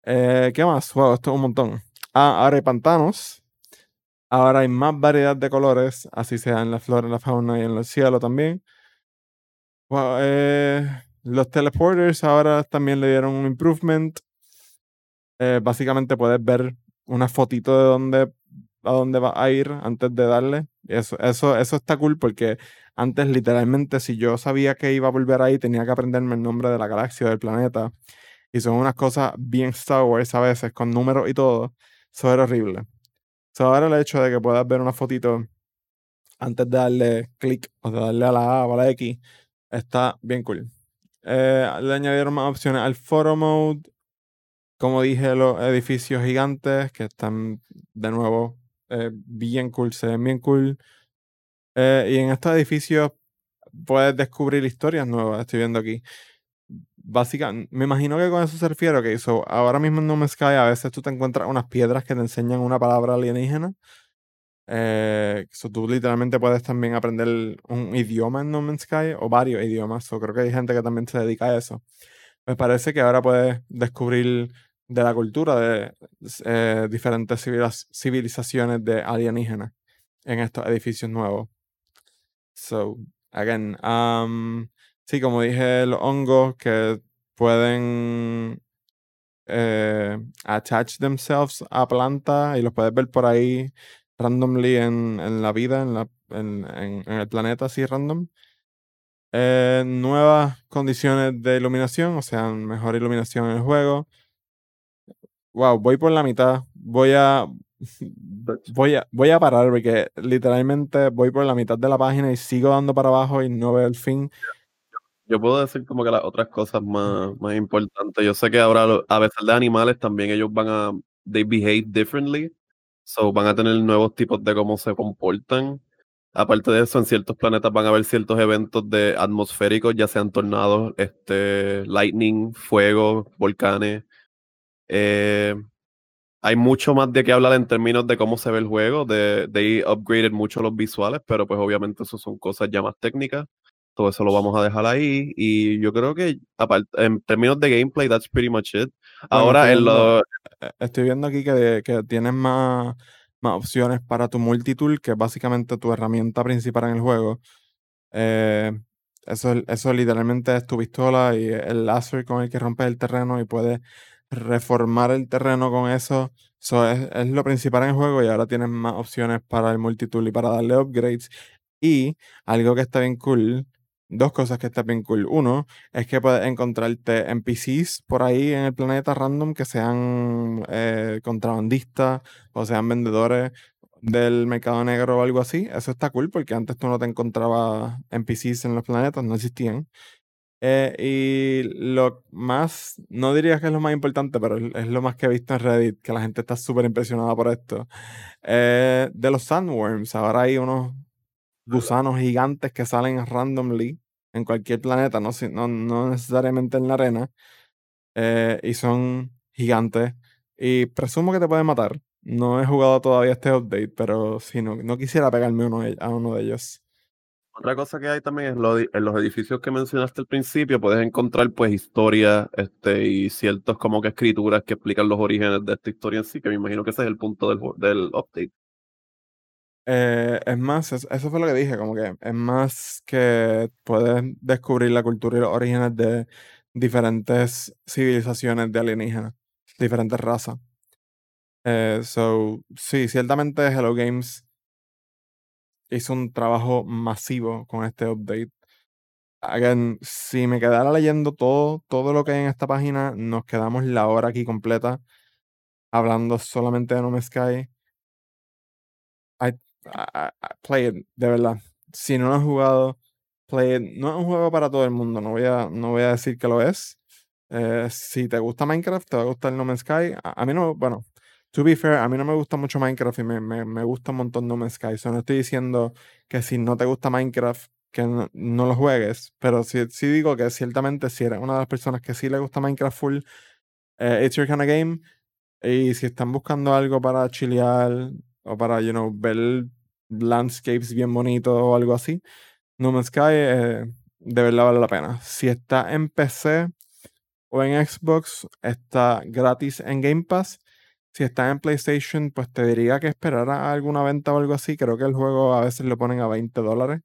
Eh, ¿Qué más? Wow, esto es un montón. Ah, ahora hay pantanos. Ahora hay más variedad de colores, así sea en la flora, en la fauna y en el cielo también. Wow, eh, los teleporters ahora también le dieron un improvement. Eh, básicamente puedes ver una fotito de dónde, a dónde va a ir antes de darle. Eso, eso, eso está cool porque antes literalmente si yo sabía que iba a volver ahí tenía que aprenderme el nombre de la galaxia, del planeta. Y son unas cosas bien Star Wars a veces, con números y todo. Eso era horrible. So, ahora el hecho de que puedas ver una fotito antes de darle clic o de darle a la A o a la X está bien cool. Eh, le añadieron más opciones al photo mode. Como dije, los edificios gigantes que están de nuevo eh, bien cool, se ven bien cool. Eh, y en estos edificios puedes descubrir historias nuevas, estoy viendo aquí. Básicamente, me imagino que con eso se refiere, que so, ahora mismo en No Man's Sky a veces tú te encuentras unas piedras que te enseñan una palabra alienígena. Eh, so tú literalmente puedes también aprender un idioma en No Man's Sky o varios idiomas. So creo que hay gente que también se dedica a eso. Me parece que ahora puedes descubrir de la cultura de eh, diferentes civiliz- civilizaciones de alienígenas en estos edificios nuevos. So, again, um, sí, como dije, los hongos que pueden eh, attach themselves a plantas y los puedes ver por ahí randomly en, en la vida, en, la, en, en- el planeta, así random. Eh, nuevas condiciones de iluminación, o sea, mejor iluminación en el juego. Wow, voy por la mitad. Voy a. Voy a, voy a parar porque literalmente voy por la mitad de la página y sigo dando para abajo y no veo el fin. Yo puedo decir como que las otras cosas más, más importantes. Yo sé que ahora a veces de animales también ellos van a, they behave differently. So van a tener nuevos tipos de cómo se comportan. Aparte de eso, en ciertos planetas van a haber ciertos eventos de atmosféricos, ya sean tornados, este, lightning, fuego, volcanes. Eh, hay mucho más de qué hablar en términos de cómo se ve el juego. De, they upgraded mucho los visuales, pero pues obviamente eso son cosas ya más técnicas. Todo eso lo vamos a dejar ahí. Y yo creo que aparte, en términos de gameplay, that's pretty much it. Ahora en lo, Estoy viendo aquí que, que tienes más, más opciones para tu multitool, que es básicamente tu herramienta principal en el juego. Eh, eso, eso literalmente es tu pistola y el láser con el que rompes el terreno y puedes reformar el terreno con eso. Eso es, es lo principal en el juego y ahora tienes más opciones para el multitool y para darle upgrades. Y algo que está bien cool, dos cosas que están bien cool. Uno, es que puedes encontrarte NPCs por ahí en el planeta random que sean eh, contrabandistas o sean vendedores del mercado negro o algo así. Eso está cool porque antes tú no te encontrabas NPCs en los planetas, no existían. Eh, y lo más, no diría que es lo más importante, pero es lo más que he visto en Reddit, que la gente está súper impresionada por esto. Eh, de los sandworms, ahora hay unos gusanos gigantes que salen randomly en cualquier planeta, no, no, no necesariamente en la arena, eh, y son gigantes. Y presumo que te pueden matar. No he jugado todavía este update, pero si no, no quisiera pegarme uno de- a uno de ellos. Otra cosa que hay también es lo en los edificios que mencionaste al principio, puedes encontrar pues historias este, y ciertos como que escrituras que explican los orígenes de esta historia en sí, que me imagino que ese es el punto del, del update. Eh, es más, es- eso fue lo que dije, como que es más que puedes descubrir la cultura y los orígenes de diferentes civilizaciones de alienígenas, diferentes razas. Eh, so, sí, ciertamente Hello Games hizo un trabajo masivo con este update. Si me quedara leyendo todo, todo lo que hay en esta página, nos quedamos la hora aquí completa hablando solamente de No Man's Sky. I- I- play it, de verdad. Si no lo has jugado, play it. No es un juego para todo el mundo, no voy a, no voy a decir que lo es. Eh, si te gusta Minecraft, te va a gustar No Man's Sky. A, a mí no, bueno, to be fair, a mí no me gusta mucho Minecraft y me, me, me gusta un montón No Man's Sky. So no estoy diciendo que si no te gusta Minecraft, que no, no lo juegues, pero sí, sí digo que ciertamente si eres una de las personas que sí le gusta Minecraft full, eh, it's your kind of game. Y si están buscando algo para chilear o para, you know, ver landscapes bien bonitos o algo así, No Man's Sky eh, de verdad vale la pena. Si está en PC o en Xbox, está gratis en Game Pass. Si está en PlayStation, pues te diría que esperara alguna venta o algo así. Creo que el juego a veces lo ponen a 20 dólares.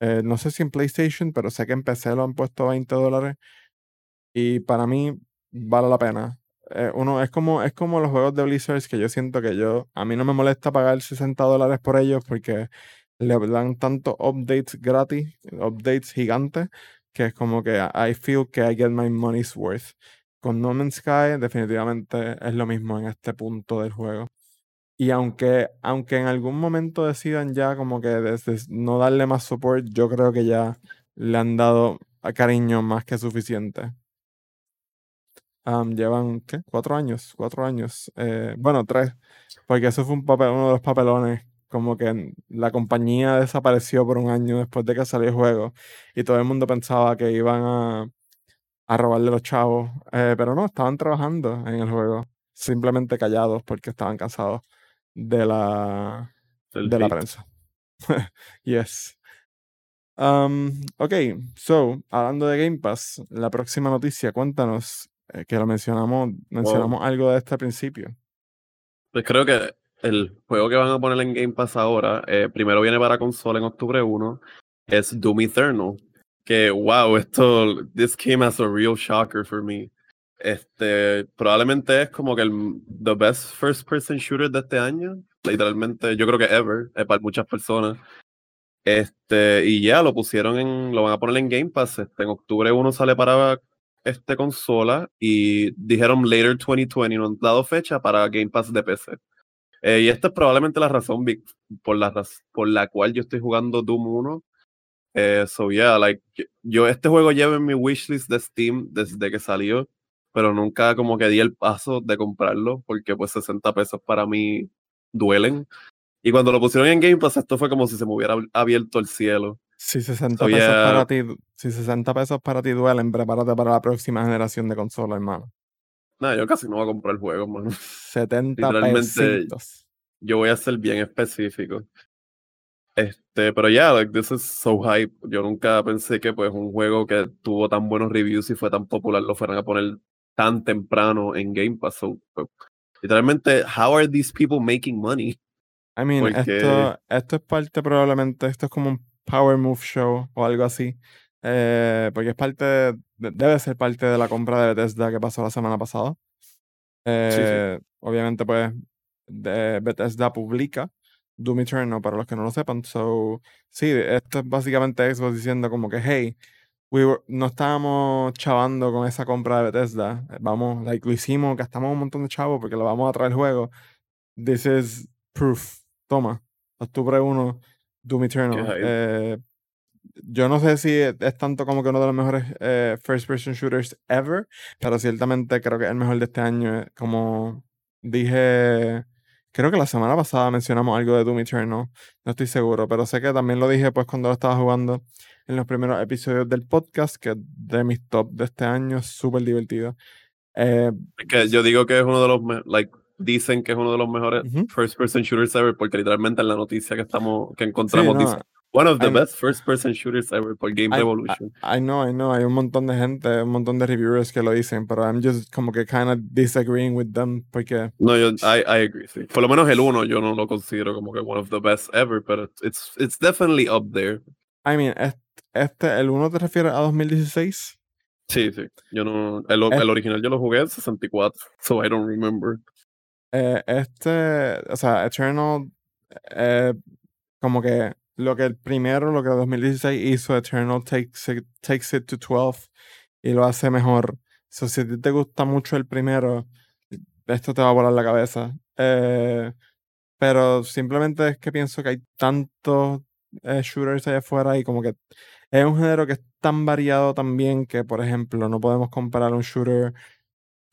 Eh, no sé si en PlayStation, pero sé que en PC lo han puesto a 20 dólares. Y para mí vale la pena. Eh, uno, es como, es como los juegos de Blizzard que yo siento que yo, a mí no me molesta pagar 60 dólares por ellos porque le dan tantos updates gratis, updates gigantes, que es como que I feel que I get my money's worth. Con No Man's Sky definitivamente es lo mismo en este punto del juego. Y aunque, aunque en algún momento decidan ya como que desde no darle más support, yo creo que ya le han dado a cariño más que suficiente. Am, llevan, ¿qué? Cuatro años, cuatro años. eh, bueno, tres, porque eso fue un papel, uno de los papelones, como que la compañía desapareció por un año después de que salió el juego y todo el mundo pensaba que iban a, a robarle los chavos, eh, pero no, estaban trabajando en el juego, simplemente callados porque estaban cansados de la, El de la prensa. (laughs) yes. Um, ok, so, hablando de Game Pass, la próxima noticia, cuéntanos, eh, que lo mencionamos, mencionamos algo de este principio. Pues creo que el juego que van a poner en Game Pass ahora, eh, primero viene para consola en octubre 1, es Doom Eternal. Que wow, (laughs) esto, this came as a real shocker for me. Este, probablemente es como que el the best first person shooter de este año. Literalmente, yo creo que ever, eh, para muchas personas. Este, y ya lo pusieron en, lo van a poner en Game Pass. Este, en octubre 1 sale para este consola y dijeron later 2020, no han dado fecha para Game Pass de PC. Eh, y esta es probablemente la razón por la, raz- por la cual yo estoy jugando Doom 1. Eh, so yeah, like, yo este juego llevo en mi wishlist de Steam desde que salió, pero nunca como que di el paso de comprarlo porque pues 60 pesos para mí duelen. Y cuando lo pusieron en Game Pass, esto fue como si se me hubiera abierto el cielo. Si 60 So, pesos yeah. para ti, si 60 pesos para ti duelen, prepárate para la próxima generación de consola, hermano. Nada, yo casi no voy a comprar el juego, mano. 70 Literalmente, pesitos. yo voy a ser bien específico. Este, pero ya, like, this is so hype. Yo nunca pensé que pues un juego que tuvo tan buenos reviews y fue tan popular lo fueran a poner tan temprano en Game Pass. So, pues, literalmente, how are these people making money? I mean, Porque- esto, esto es parte probablemente, esto es como un Power Move Show o algo así. eh, porque es parte, de- debe ser parte de la compra de Bethesda que pasó la semana pasada. Eh, Obviamente, pues, de- Bethesda publica Doom Eternal para los que no lo sepan. So, sí, esto es básicamente Xbox diciendo como que, hey, we were- no estábamos chavando con esa compra de Bethesda. Vamos, like, lo hicimos, gastamos un montón de chavos porque lo vamos a traer el juego. This is proof. Toma, octubre 1, Doom Eternal. Eh, yo no sé si es, es tanto como que uno de los mejores eh, first person shooters ever, pero ciertamente creo que es el mejor de este año. Como dije, creo que la semana pasada mencionamos algo de Doom Eternal, no estoy seguro, pero sé que también lo dije pues cuando lo estaba jugando en los primeros episodios del podcast, que es de mis top de este año, súper divertido. Eh, que yo digo que es uno de los, like, dicen que es uno de los mejores first person shooters ever porque literalmente en la noticia que estamos, que sí, encontramos no, dice one of the I'm- best first person shooters ever por Game I- Revolution. I know, I know, hay un montón de gente, un montón de reviewers que lo dicen, pero I'm just como que kind of disagreeing with them porque No, yo, I, I agree, sí. Por lo menos el uno yo no lo considero como que one of the best ever, pero it's, it's definitely up there. I mean, est- este, ¿el 1 te refiere a 2016? Sí, sí. Yo no, el, el original yo lo jugué en 64, so I don't remember. Eh, este, o sea, Eternal, eh, como que lo que el primero, lo que el 2016 hizo, Eternal takes it, takes it to 12 y lo hace mejor. So, si te gusta mucho el primero, esto te va a volar la cabeza. Eh, pero simplemente es que pienso que hay tantos shooters allá afuera y como que es un género que es tan variado también que, por ejemplo, no podemos comparar un shooter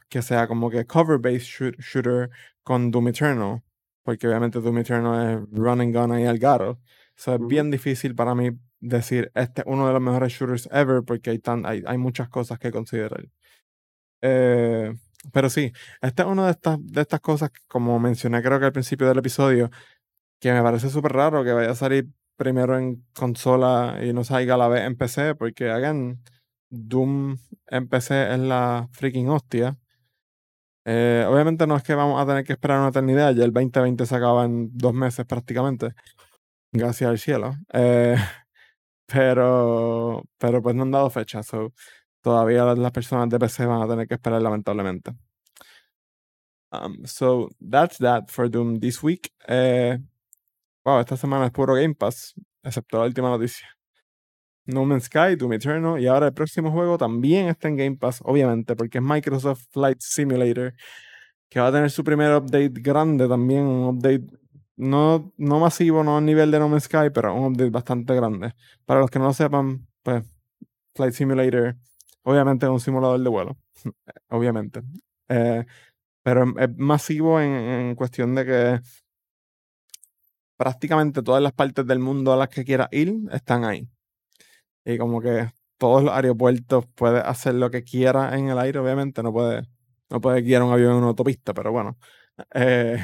que sea como que cover-based shoot- shooter con Doom Eternal, porque obviamente Doom Eternal es run and gun ahí al garo. So, es bien difícil para mí decir este es uno de los mejores shooters ever porque hay, tan, hay, hay muchas cosas que considerar. Eh, pero sí, esta es una de estas, de estas cosas que, como mencioné creo que al principio del episodio, que me parece súper raro que vaya a salir primero en consola y no salga a la vez en PC, porque hagan Doom en PC es la freaking hostia. Eh, obviamente no es que vamos a tener que esperar una eternidad, ya el 2020 se acaba en dos meses prácticamente, gracias al cielo. Eh, (laughs) pero, pero pues no han dado fecha, so todavía las- personas de PC van a tener que esperar lamentablemente. Um, so that's that for Doom this week. Eh, wow, esta semana es puro Game Pass, excepto la última noticia. No Man's Sky, Doom Eternal y ahora el próximo juego también está en Game Pass, obviamente, porque es Microsoft Flight Simulator, que va a tener su primer update grande también, un update no, no masivo, no a nivel de No Man's Sky, pero un update bastante grande. Para los que no lo sepan, pues Flight Simulator, obviamente es un simulador de vuelo, (laughs) obviamente. Eh, pero es masivo en, cuestión de que prácticamente todas las partes del mundo a las que quieras ir están ahí. Y como que todos los aeropuertos puedes hacer lo que quieras en el aire, obviamente. No puedes no puede guiar un avión en una autopista, pero bueno. eh,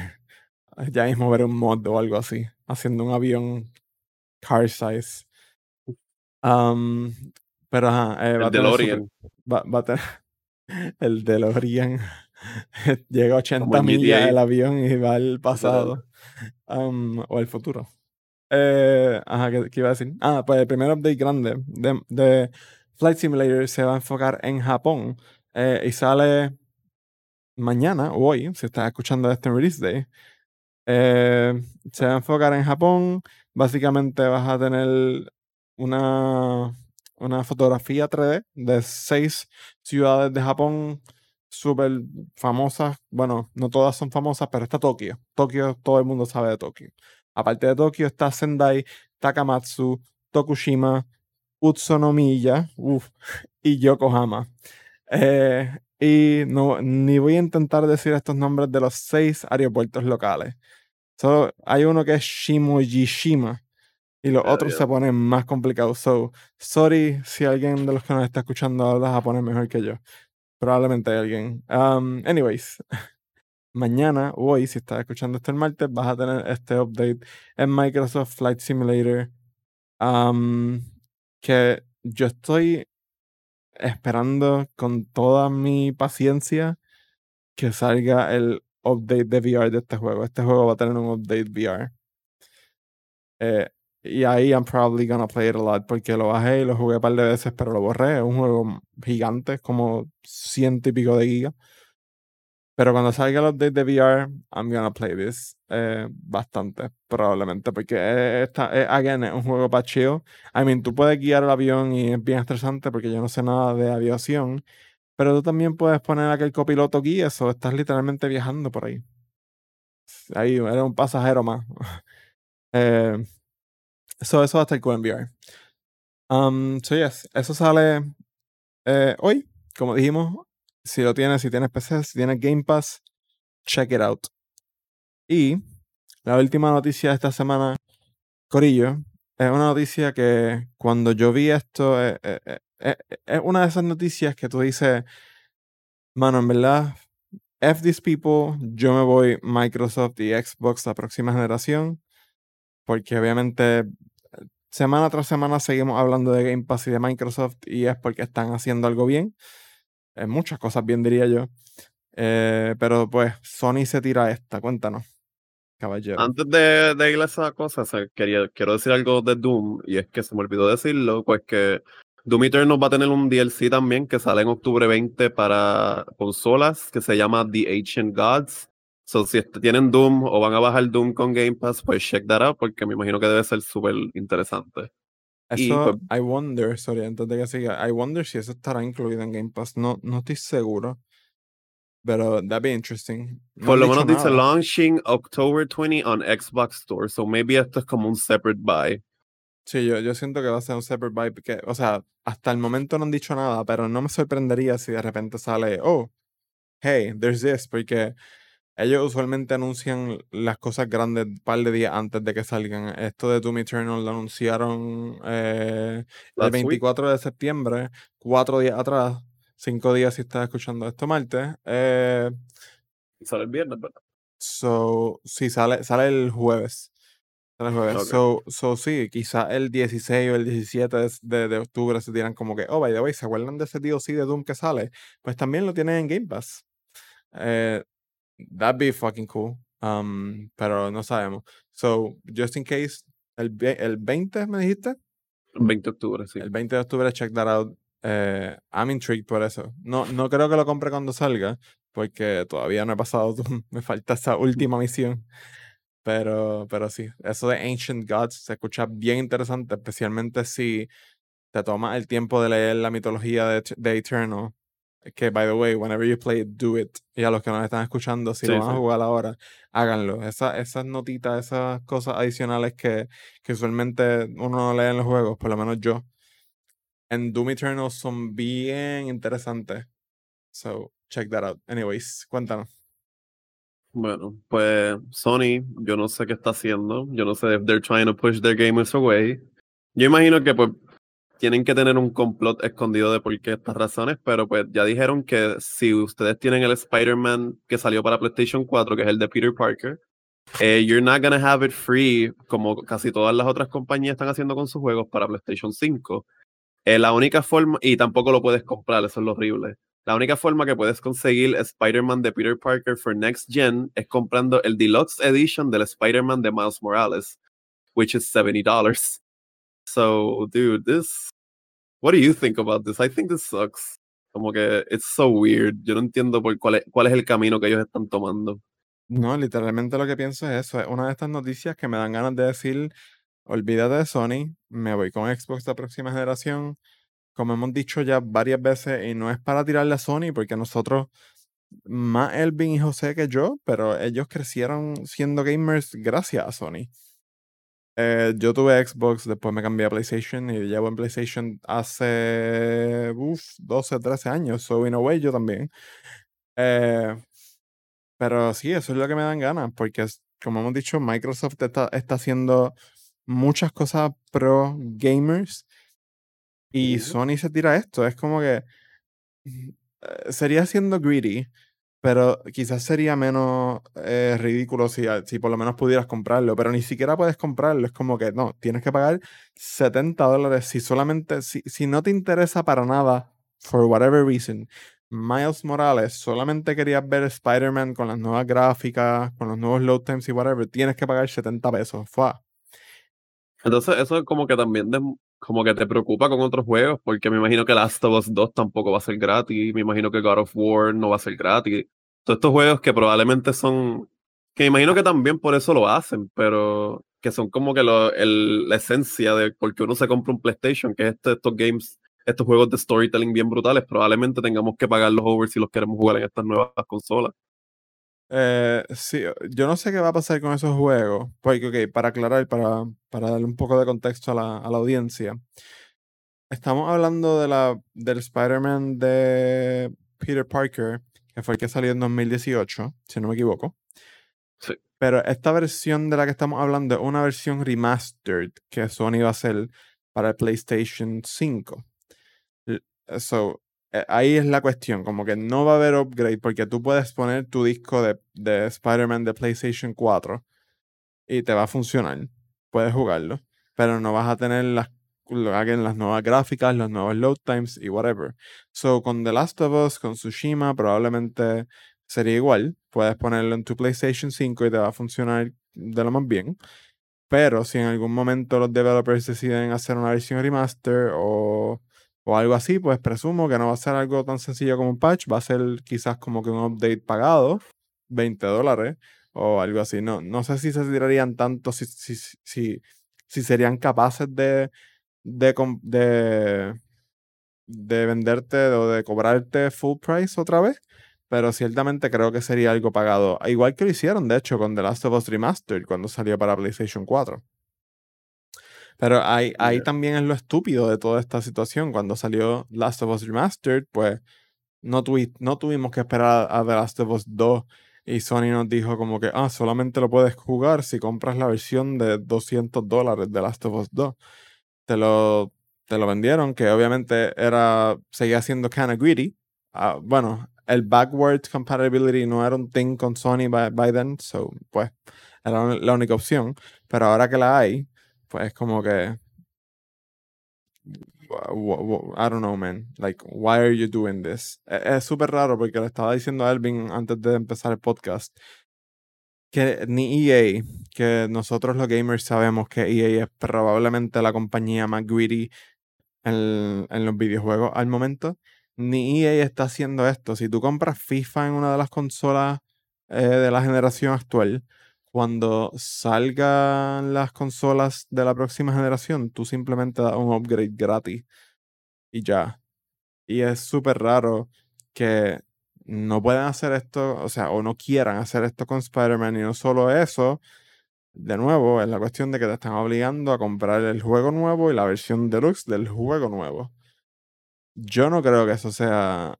(laughs) ya mismo veré un mod o algo así, haciendo un avión car size. Um, pero ajá, eh, va El DeLorean. va, va a tener (laughs) el DeLorean. (laughs) Llega a 80 Como en millas el avión y va al pasado um, o al futuro. Eh, ajá, ¿qué, qué iba a decir? Ah, pues el primer update grande de, de Flight Simulator se va a enfocar en Japón eh, y sale mañana o hoy, si estás escuchando este Release Day. Eh, se va a enfocar en Japón. Básicamente vas a tener una, una fotografía 3D de seis ciudades de Japón súper famosas. Bueno, no todas son famosas, pero está Tokio. Tokio, todo el mundo sabe de Tokio. Aparte de Tokio está Sendai, Takamatsu, Tokushima, Utsunomiya uf, y Yokohama. Eh, y no, ni voy a intentar decir estos nombres de los seis aeropuertos locales. Solo hay uno que es Shimojishima y los Ah, otros se ponen más complicados. So, sorry si alguien de los que nos está escuchando habla japonés mejor que yo. Probablemente hay alguien. Um, anyways, (laughs) mañana hoy, si estás escuchando esto el martes, vas a tener este update en Microsoft Flight Simulator. um, que yo estoy esperando con toda mi paciencia que salga el update de VR de este juego. Este juego va a tener un update VR. Eh, y ahí I'm probably gonna play it a lot porque lo bajé y lo jugué un par de veces, pero lo borré. Es un juego gigante, como ciento y pico de gigas. Pero cuando salga el update de VR, I'm gonna play this eh, bastante, probablemente, porque eh, esta, eh, again, es un juego para chill. I mean, tú puedes guiar el avión y es bien estresante porque yo no sé nada de aviación, pero tú también puedes poner a que el copiloto guíe eso, estás literalmente viajando por ahí. Ahí, eres un pasajero más. (laughs) eh, so, eso va a estar cool en VR. Um, so, yes, eso sale eh, hoy, como dijimos. Si lo tienes, si tienes PC, si tienes Game Pass, check it out. Y la última noticia de esta semana, Corillo, es una noticia que cuando yo vi esto, eh, eh, eh, es una de esas noticias que tú dices, mano, en verdad, F these people, yo me voy Microsoft y Xbox la próxima generación, porque obviamente semana tras semana seguimos hablando de Game Pass y de Microsoft y es porque están haciendo algo bien. En muchas cosas bien, diría yo. Eh, pero pues Sony se tira esta, cuéntanos, caballero. Antes de, de ir a esa cosa, quería, quiero decir algo de Doom, y es que se me olvidó decirlo, pues que Doom Eternal va a tener un DLC también que sale en octubre 20 para consolas, que se llama The Ancient Gods. So, si tienen Doom o van a bajar Doom con Game Pass, pues check that out, porque me imagino que debe ser súper interesante. Y, Eso, pues- I wonder, sorry, antes de que siga, I wonder si eso estará incluido en Game Pass. No, no estoy seguro. Pero that'd be interesting. No Por lo menos dice launching October 20 on Xbox Store. So maybe esto es como un separate buy. Sí, yo, yo siento que va a ser un separate buy. Porque, o sea, hasta el momento no han dicho nada, pero no me sorprendería si de repente sale, oh, hey, there's this, porque ellos usualmente anuncian las cosas grandes un par de días antes de que salgan. Esto de Doom Eternal lo anunciaron eh, el Last week. 24 de septiembre, cuatro días atrás, cinco días si estás escuchando esto martes. Eh, Sale el viernes, ¿verdad? So, sí, sale, sale el jueves. Sale el jueves. So, so, sí, quizá el 16 o el 17 de, de- de octubre se tiran como que, oh, by the way, ¿se acuerdan de ese DLC de Doom que sale? Pues también lo tienen en Game Pass. Eh, that'd be fucking cool. Um, pero no sabemos. So, just in case, el, el 20, ¿me dijiste? El 20 de octubre, sí. El 20 de octubre, check that out. Eh, I'm intrigued por eso. No, no creo que lo compre cuando salga, porque todavía no he pasado. (laughs) Me falta esa última misión. Pero, pero sí, eso de Ancient Gods se escucha bien interesante, especialmente si te tomas el tiempo de leer la mitología de, de Eternal. Que, by the way, whenever you play it, do it. Y a los que nos están escuchando, si lo Sí, van a jugar ahora, háganlo. Esa- esas notitas, esas cosas adicionales que, que usualmente uno no lee en los juegos, por lo menos yo, en Doom Eternal son bien interesantes. So, check that out. Anyways, cuéntanos. Bueno, pues Sony, yo no sé qué está haciendo. Yo no sé if they're trying to push their gamers away. Yo imagino que pues tienen que tener un complot escondido de por qué estas razones, pero pues ya dijeron que si ustedes tienen el Spider-Man que salió para PlayStation 4, que es el de Peter Parker, eh, you're not gonna have it free como casi todas las otras compañías están haciendo con sus juegos para PlayStation 5. Eh, la única forma, y tampoco lo puedes comprar, eso es lo horrible. La única forma que puedes conseguir Spider-Man de Peter Parker for Next Gen es comprando el Deluxe Edition del Spider-Man de Miles Morales, which is $70. So, dude, this. What do you think about this? I think this sucks. Como que it's so weird. Yo no entiendo por cuál es, cuál es el camino que ellos están tomando. No, literalmente lo que pienso es eso. Es una de estas noticias que me dan ganas de decir, olvídate de Sony, me voy con Xbox de próxima generación. Como hemos dicho ya varias veces, y no es para tirarle a Sony, porque nosotros, más Elvin y José que yo, pero ellos crecieron siendo gamers gracias a Sony. Eh, yo tuve Xbox, después me cambié a PlayStation y llevo en PlayStation hace uf, 12, 13 años. So, in a way, yo también. Eh, pero sí, eso es lo que me dan ganas, porque es- como hemos dicho, Microsoft está, está haciendo muchas cosas pro gamers y. Sony se tira esto. Es como que eh, sería siendo greedy, pero quizás sería menos eh, ridículo si, a- si por lo menos pudieras comprarlo, pero ni siquiera puedes comprarlo. Es como que no, tienes que pagar 70 dólares si solamente, si, si no te interesa para nada, for whatever reason. Miles Morales, solamente querías ver Spider-Man con las nuevas gráficas, con los nuevos load times y whatever, tienes que pagar 70 pesos. Fue. Entonces, eso como que también como que te preocupa con otros juegos, porque me imagino que Last of Us 2 tampoco va a ser gratis, me imagino que God of War no va a ser gratis. Todos estos juegos que probablemente son, que imagino que también por eso lo hacen, pero que son como que lo- el- la esencia de por qué uno se compra un PlayStation, que es este- estos games, estos juegos de storytelling bien brutales, probablemente tengamos que pagar los over si los queremos jugar en estas nuevas consolas. Eh, sí, yo no sé qué va a pasar con esos juegos, porque, ok, para aclarar, para, para darle un poco de contexto a la, a la audiencia, estamos hablando de la, del Spider-Man de Peter Parker, que fue el que salió en 2018, si no me equivoco. Sí. Pero esta versión de la que estamos hablando es una versión remastered que Sony va a hacer para el PlayStation 5. L- So, eh, ahí es la cuestión, como que no va a haber upgrade porque tú puedes poner tu disco de, de Spider-Man de PlayStation 4 y te va a funcionar. Puedes jugarlo, pero no vas a tener las, lo- again, las nuevas gráficas, los nuevos load times y whatever. So, con The Last of Us, con Tsushima, probablemente sería igual. Puedes ponerlo en tu PlayStation 5 y te va a funcionar de lo más bien. Pero si en algún momento los developers deciden hacer una versión remaster o, o algo así, pues presumo que no va a ser algo tan sencillo como un patch, va a ser quizás como que un update pagado, 20 dólares o algo así. No, no sé si se tirarían tanto, si, si, si, si serían capaces de, de, de, de venderte o de cobrarte full price otra vez. pero ciertamente creo que sería algo pagado. Igual que lo hicieron, de hecho, con The Last of Us Remastered cuando salió para PlayStation 4. Pero ahí, ahí también es lo estúpido de toda esta situación. Cuando salió Last of Us Remastered, pues no, tuvi- no tuvimos que esperar a The Last of Us 2 y Sony nos dijo como que, ah, solamente lo puedes jugar si compras la versión de 200 dólares de Last of Us 2. Te lo, te lo vendieron, que obviamente era, seguía siendo kind of greedy. Ah, bueno, el backward compatibility no era un thing con Sony by, then, so pues era la- única opción. Pero ahora que la hay, pues es como que I don't know, man. Like, why are you doing this? E- Es súper raro porque le estaba diciendo a Elvin antes de empezar el podcast que ni EA, que nosotros los gamers sabemos que EA es probablemente la compañía más greedy en, en los videojuegos al momento, ni EA está haciendo esto. Si tú compras FIFA en una de las consolas eh, de la generación actual, cuando salgan las consolas de la próxima generación, tú simplemente das un upgrade gratis y ya. Y es súper raro que no puedan hacer esto, o sea, o no quieran hacer esto con Spider-Man y no solo eso. De nuevo, es la cuestión de que te están obligando a comprar el juego nuevo y la versión deluxe del juego nuevo. Yo no creo que eso sea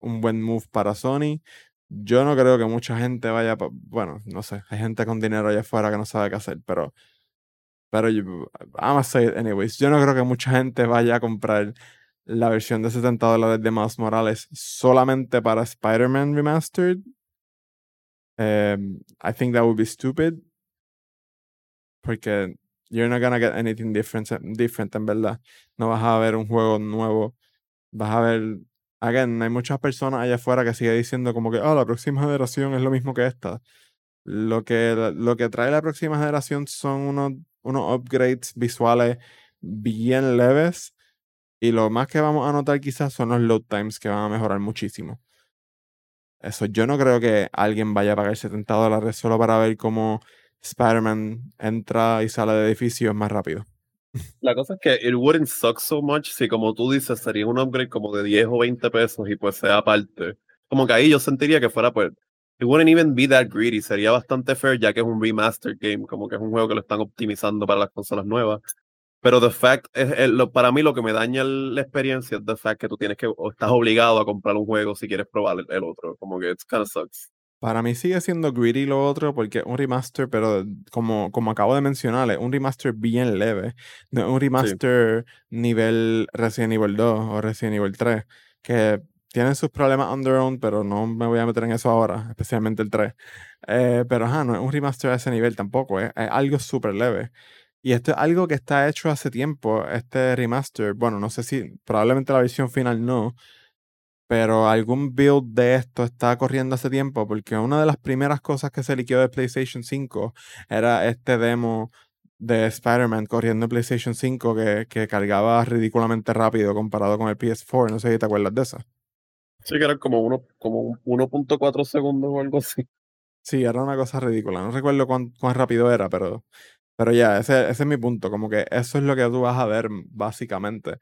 un buen move para Sony. Yo no creo que mucha gente vaya, bueno, no sé, hay gente con dinero allá afuera que no sabe qué hacer, pero, pero yo, I'm gonna say it anyways. Yo no creo que mucha gente vaya a comprar la versión de 70 dólares de Miles Morales solamente para Spider-Man Remastered. Um, I think that would be stupid. Porque you're not gonna get anything different, different en verdad. No vas a ver un juego nuevo. Vas a ver. Again, hay muchas personas allá afuera que siguen diciendo como que, oh, la próxima generación es lo mismo que esta. Lo que, lo que trae la próxima generación son unos, unos upgrades visuales bien leves. Y lo más que vamos a notar quizás son los load times que van a mejorar muchísimo. Eso, yo no creo que alguien vaya a pagar 70 dólares solo para ver cómo Spider-Man entra y sale de edificios más rápido. (laughs) La cosa es que it wouldn't suck so much si, como tú dices, sería un upgrade como de 10 o 20 pesos y pues sea aparte. Como que ahí yo sentiría que fuera, pues, it wouldn't even be that greedy. Sería bastante fair ya que es un remastered game, como que es un juego que lo están optimizando para las consolas nuevas. Pero the fact, es, es lo, para mí lo que me daña el- la experiencia es the fact que tú tienes que, o estás obligado a comprar un juego si quieres probar el, el otro. Como que it kind of sucks. Para mí sigue siendo greedy lo otro porque es un remaster, pero como, como acabo de mencionar, es un remaster bien leve. No es un remaster nivel Resident Evil 2 o Resident Evil 3, que tienen sus problemas on their own, pero no me voy a meter en eso ahora, especialmente el 3. Eh, pero ajá, no es un remaster a ese nivel tampoco, es, es algo súper leve. Y esto es algo que está hecho hace tiempo, este remaster. Bueno, no sé si, probablemente la versión final no, pero algún build de esto está corriendo hace tiempo, porque una de las primeras cosas que se liquidó de PlayStation 5 era este demo de Spider-Man corriendo en PlayStation 5 que, que cargaba ridículamente rápido comparado con el PS4. No sé si te acuerdas de eso. Sí, que eran como, uno, como un 1.4 segundos o algo así. Sí, era una cosa ridícula. No recuerdo cuán, cuán rápido era, pero, pero ya, ese, ese es mi punto. Como que eso es lo que tú vas a ver, básicamente.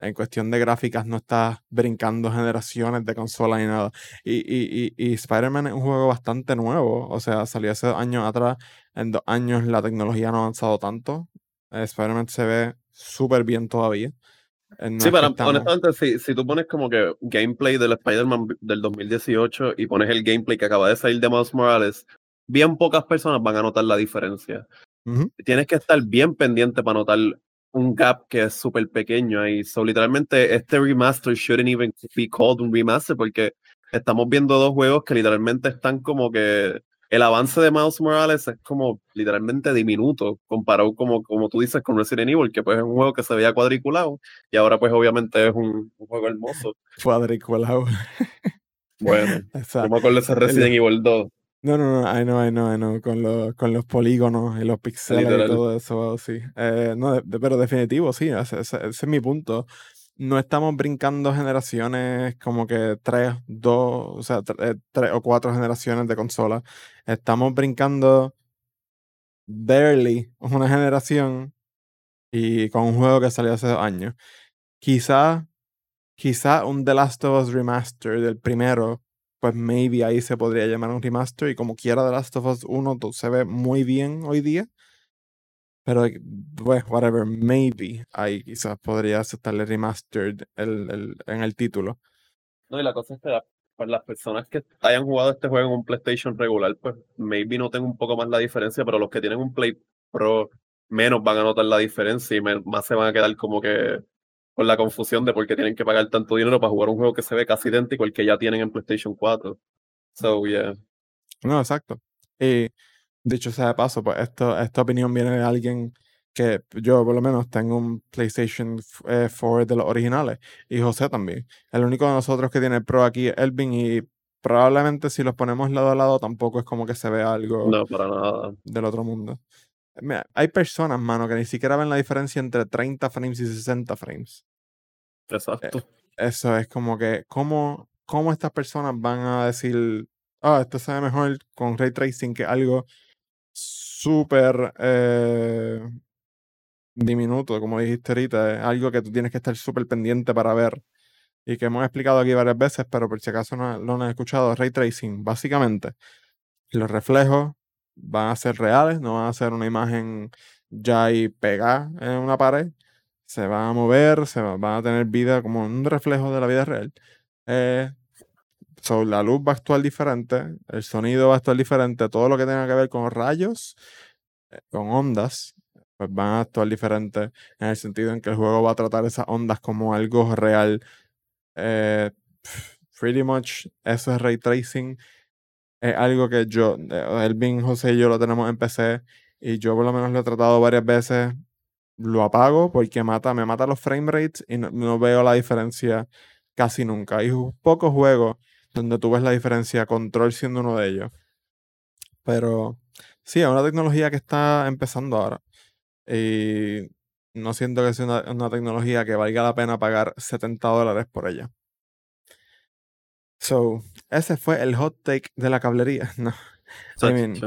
En cuestión de gráficas, no estás brincando generaciones de consola ni nada. Y, y, y, y Spider-Man es un juego bastante nuevo. O sea, salió hace años atrás. En dos años la tecnología no ha avanzado tanto. Spider-Man se ve súper bien todavía. Eh, no Sí, pero estamos- honestamente, si, si tú pones como que gameplay del Spider-Man del 2018 y pones el gameplay que acaba de salir de Miles Morales, bien pocas personas van a notar la diferencia. Tienes que estar bien pendiente para notar un gap que es súper pequeño ahí. So, literalmente, este remaster shouldn't even be called un remaster porque estamos viendo dos juegos que literalmente están como que el avance de Miles Morales es como literalmente diminuto comparado como, como tú dices con Resident Evil, que pues es un juego que se veía cuadriculado y ahora pues obviamente es un, un juego hermoso. Cuadriculado. Bueno, Esa- yo me acuerdo de ese (laughs) Resident Evil 2. No, no, no, I know, I know, I know, con, los con los polígonos y los pixeles y todo eso, sí. Eh, no, de- de- pero definitivo, sí, ese, ese- ese es mi punto. No estamos brincando generaciones como que tres, dos, o sea, tre- eh, tres o cuatro generaciones de consolas. Estamos brincando barely una generación y con un juego que salió hace dos años. Quizá, quizá un The Last of Us Remaster del primero pues maybe ahí se podría llamar un remaster. Y como quiera, The Last of Us 1 to- se ve muy bien hoy día. Pero, pues, whatever, maybe ahí quizás podría aceptarle remastered el, el- en el título. No, y la cosa es que pues las personas que hayan jugado este juego en un PlayStation regular, pues maybe noten un poco más la diferencia, pero los que tienen un Play Pro menos van a notar la diferencia y más se van a quedar como que con la confusión de por qué tienen que pagar tanto dinero para jugar un juego que se ve casi idéntico al que ya tienen en PlayStation 4. So, yeah. No, exacto. Y dicho sea de paso, pues esto, esta opinión viene de alguien que yo por lo menos tengo un PlayStation eh, 4 de los originales y José también. El único de nosotros que tiene el Pro aquí es Elvin y probablemente si los ponemos lado a lado tampoco es como que se vea algo No, para nada. del otro mundo. Mira, hay personas, mano, que ni siquiera ven la diferencia entre 30 frames y 60 frames. Exacto. Eso es como que, ¿cómo, cómo estas personas van a decir, ah, esto se ve mejor con ray tracing que algo súper eh, diminuto, como dijiste ahorita, es algo que tú tienes que estar súper pendiente para ver y que hemos explicado aquí varias veces, pero por si acaso no lo han escuchado, ray tracing, básicamente, los reflejos van a ser reales, no van a ser una imagen ya ahí pegada en una pared, se van a mover, se va- van a tener vida como un reflejo de la vida real. Eh, so, la luz va a actuar diferente, el sonido va a actuar diferente, todo lo que tenga que ver con rayos, eh, con ondas, pues van a actuar diferente en el sentido en que el juego va a tratar esas ondas como algo real. Eh, pretty much eso es ray tracing. Es algo que yo, eh, Elvin, José y yo lo tenemos en PC y yo por lo menos lo he tratado varias veces. Lo apago porque mata, me mata los frame rates y no, veo la diferencia casi nunca. Hay pocos juegos donde tú ves la diferencia, Control siendo uno de ellos. Pero sí, es una tecnología que está empezando ahora. Y no siento que sea una, una tecnología que valga la pena pagar 70 dólares por ella. So, ese fue el hot take de la cablería. (laughs) No, I mean,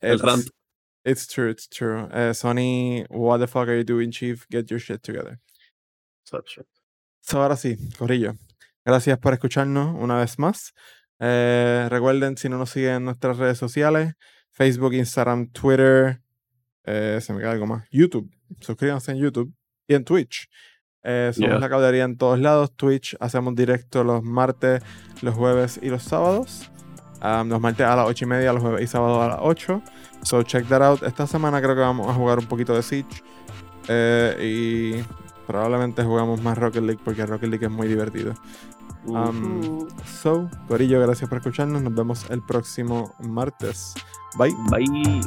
El it's, rant. it's true, it's true. Eh, Sony, what the fuck are you doing, chief? Get your shit together. Sacho. So, ahora sí, Corrillo. Gracias por escucharnos una vez más. Eh, recuerden, si no nos siguen en nuestras redes sociales, Facebook, Instagram, Twitter, eh, se me queda algo más, YouTube. Suscríbanse en YouTube y en Twitch. Eh, somos Yeah. la cablería en todos lados. Twitch hacemos directo los martes, los jueves y los sábados. Um, los martes a las 8 y media, los jueves y sábados a las 8. So check that out. Esta semana creo que vamos a jugar un poquito de Siege. Eh, y probablemente jugamos más Rocket League porque Rocket League es muy divertido. Um. So, Corillo, gracias por escucharnos. Nos vemos el próximo martes. Bye. Bye.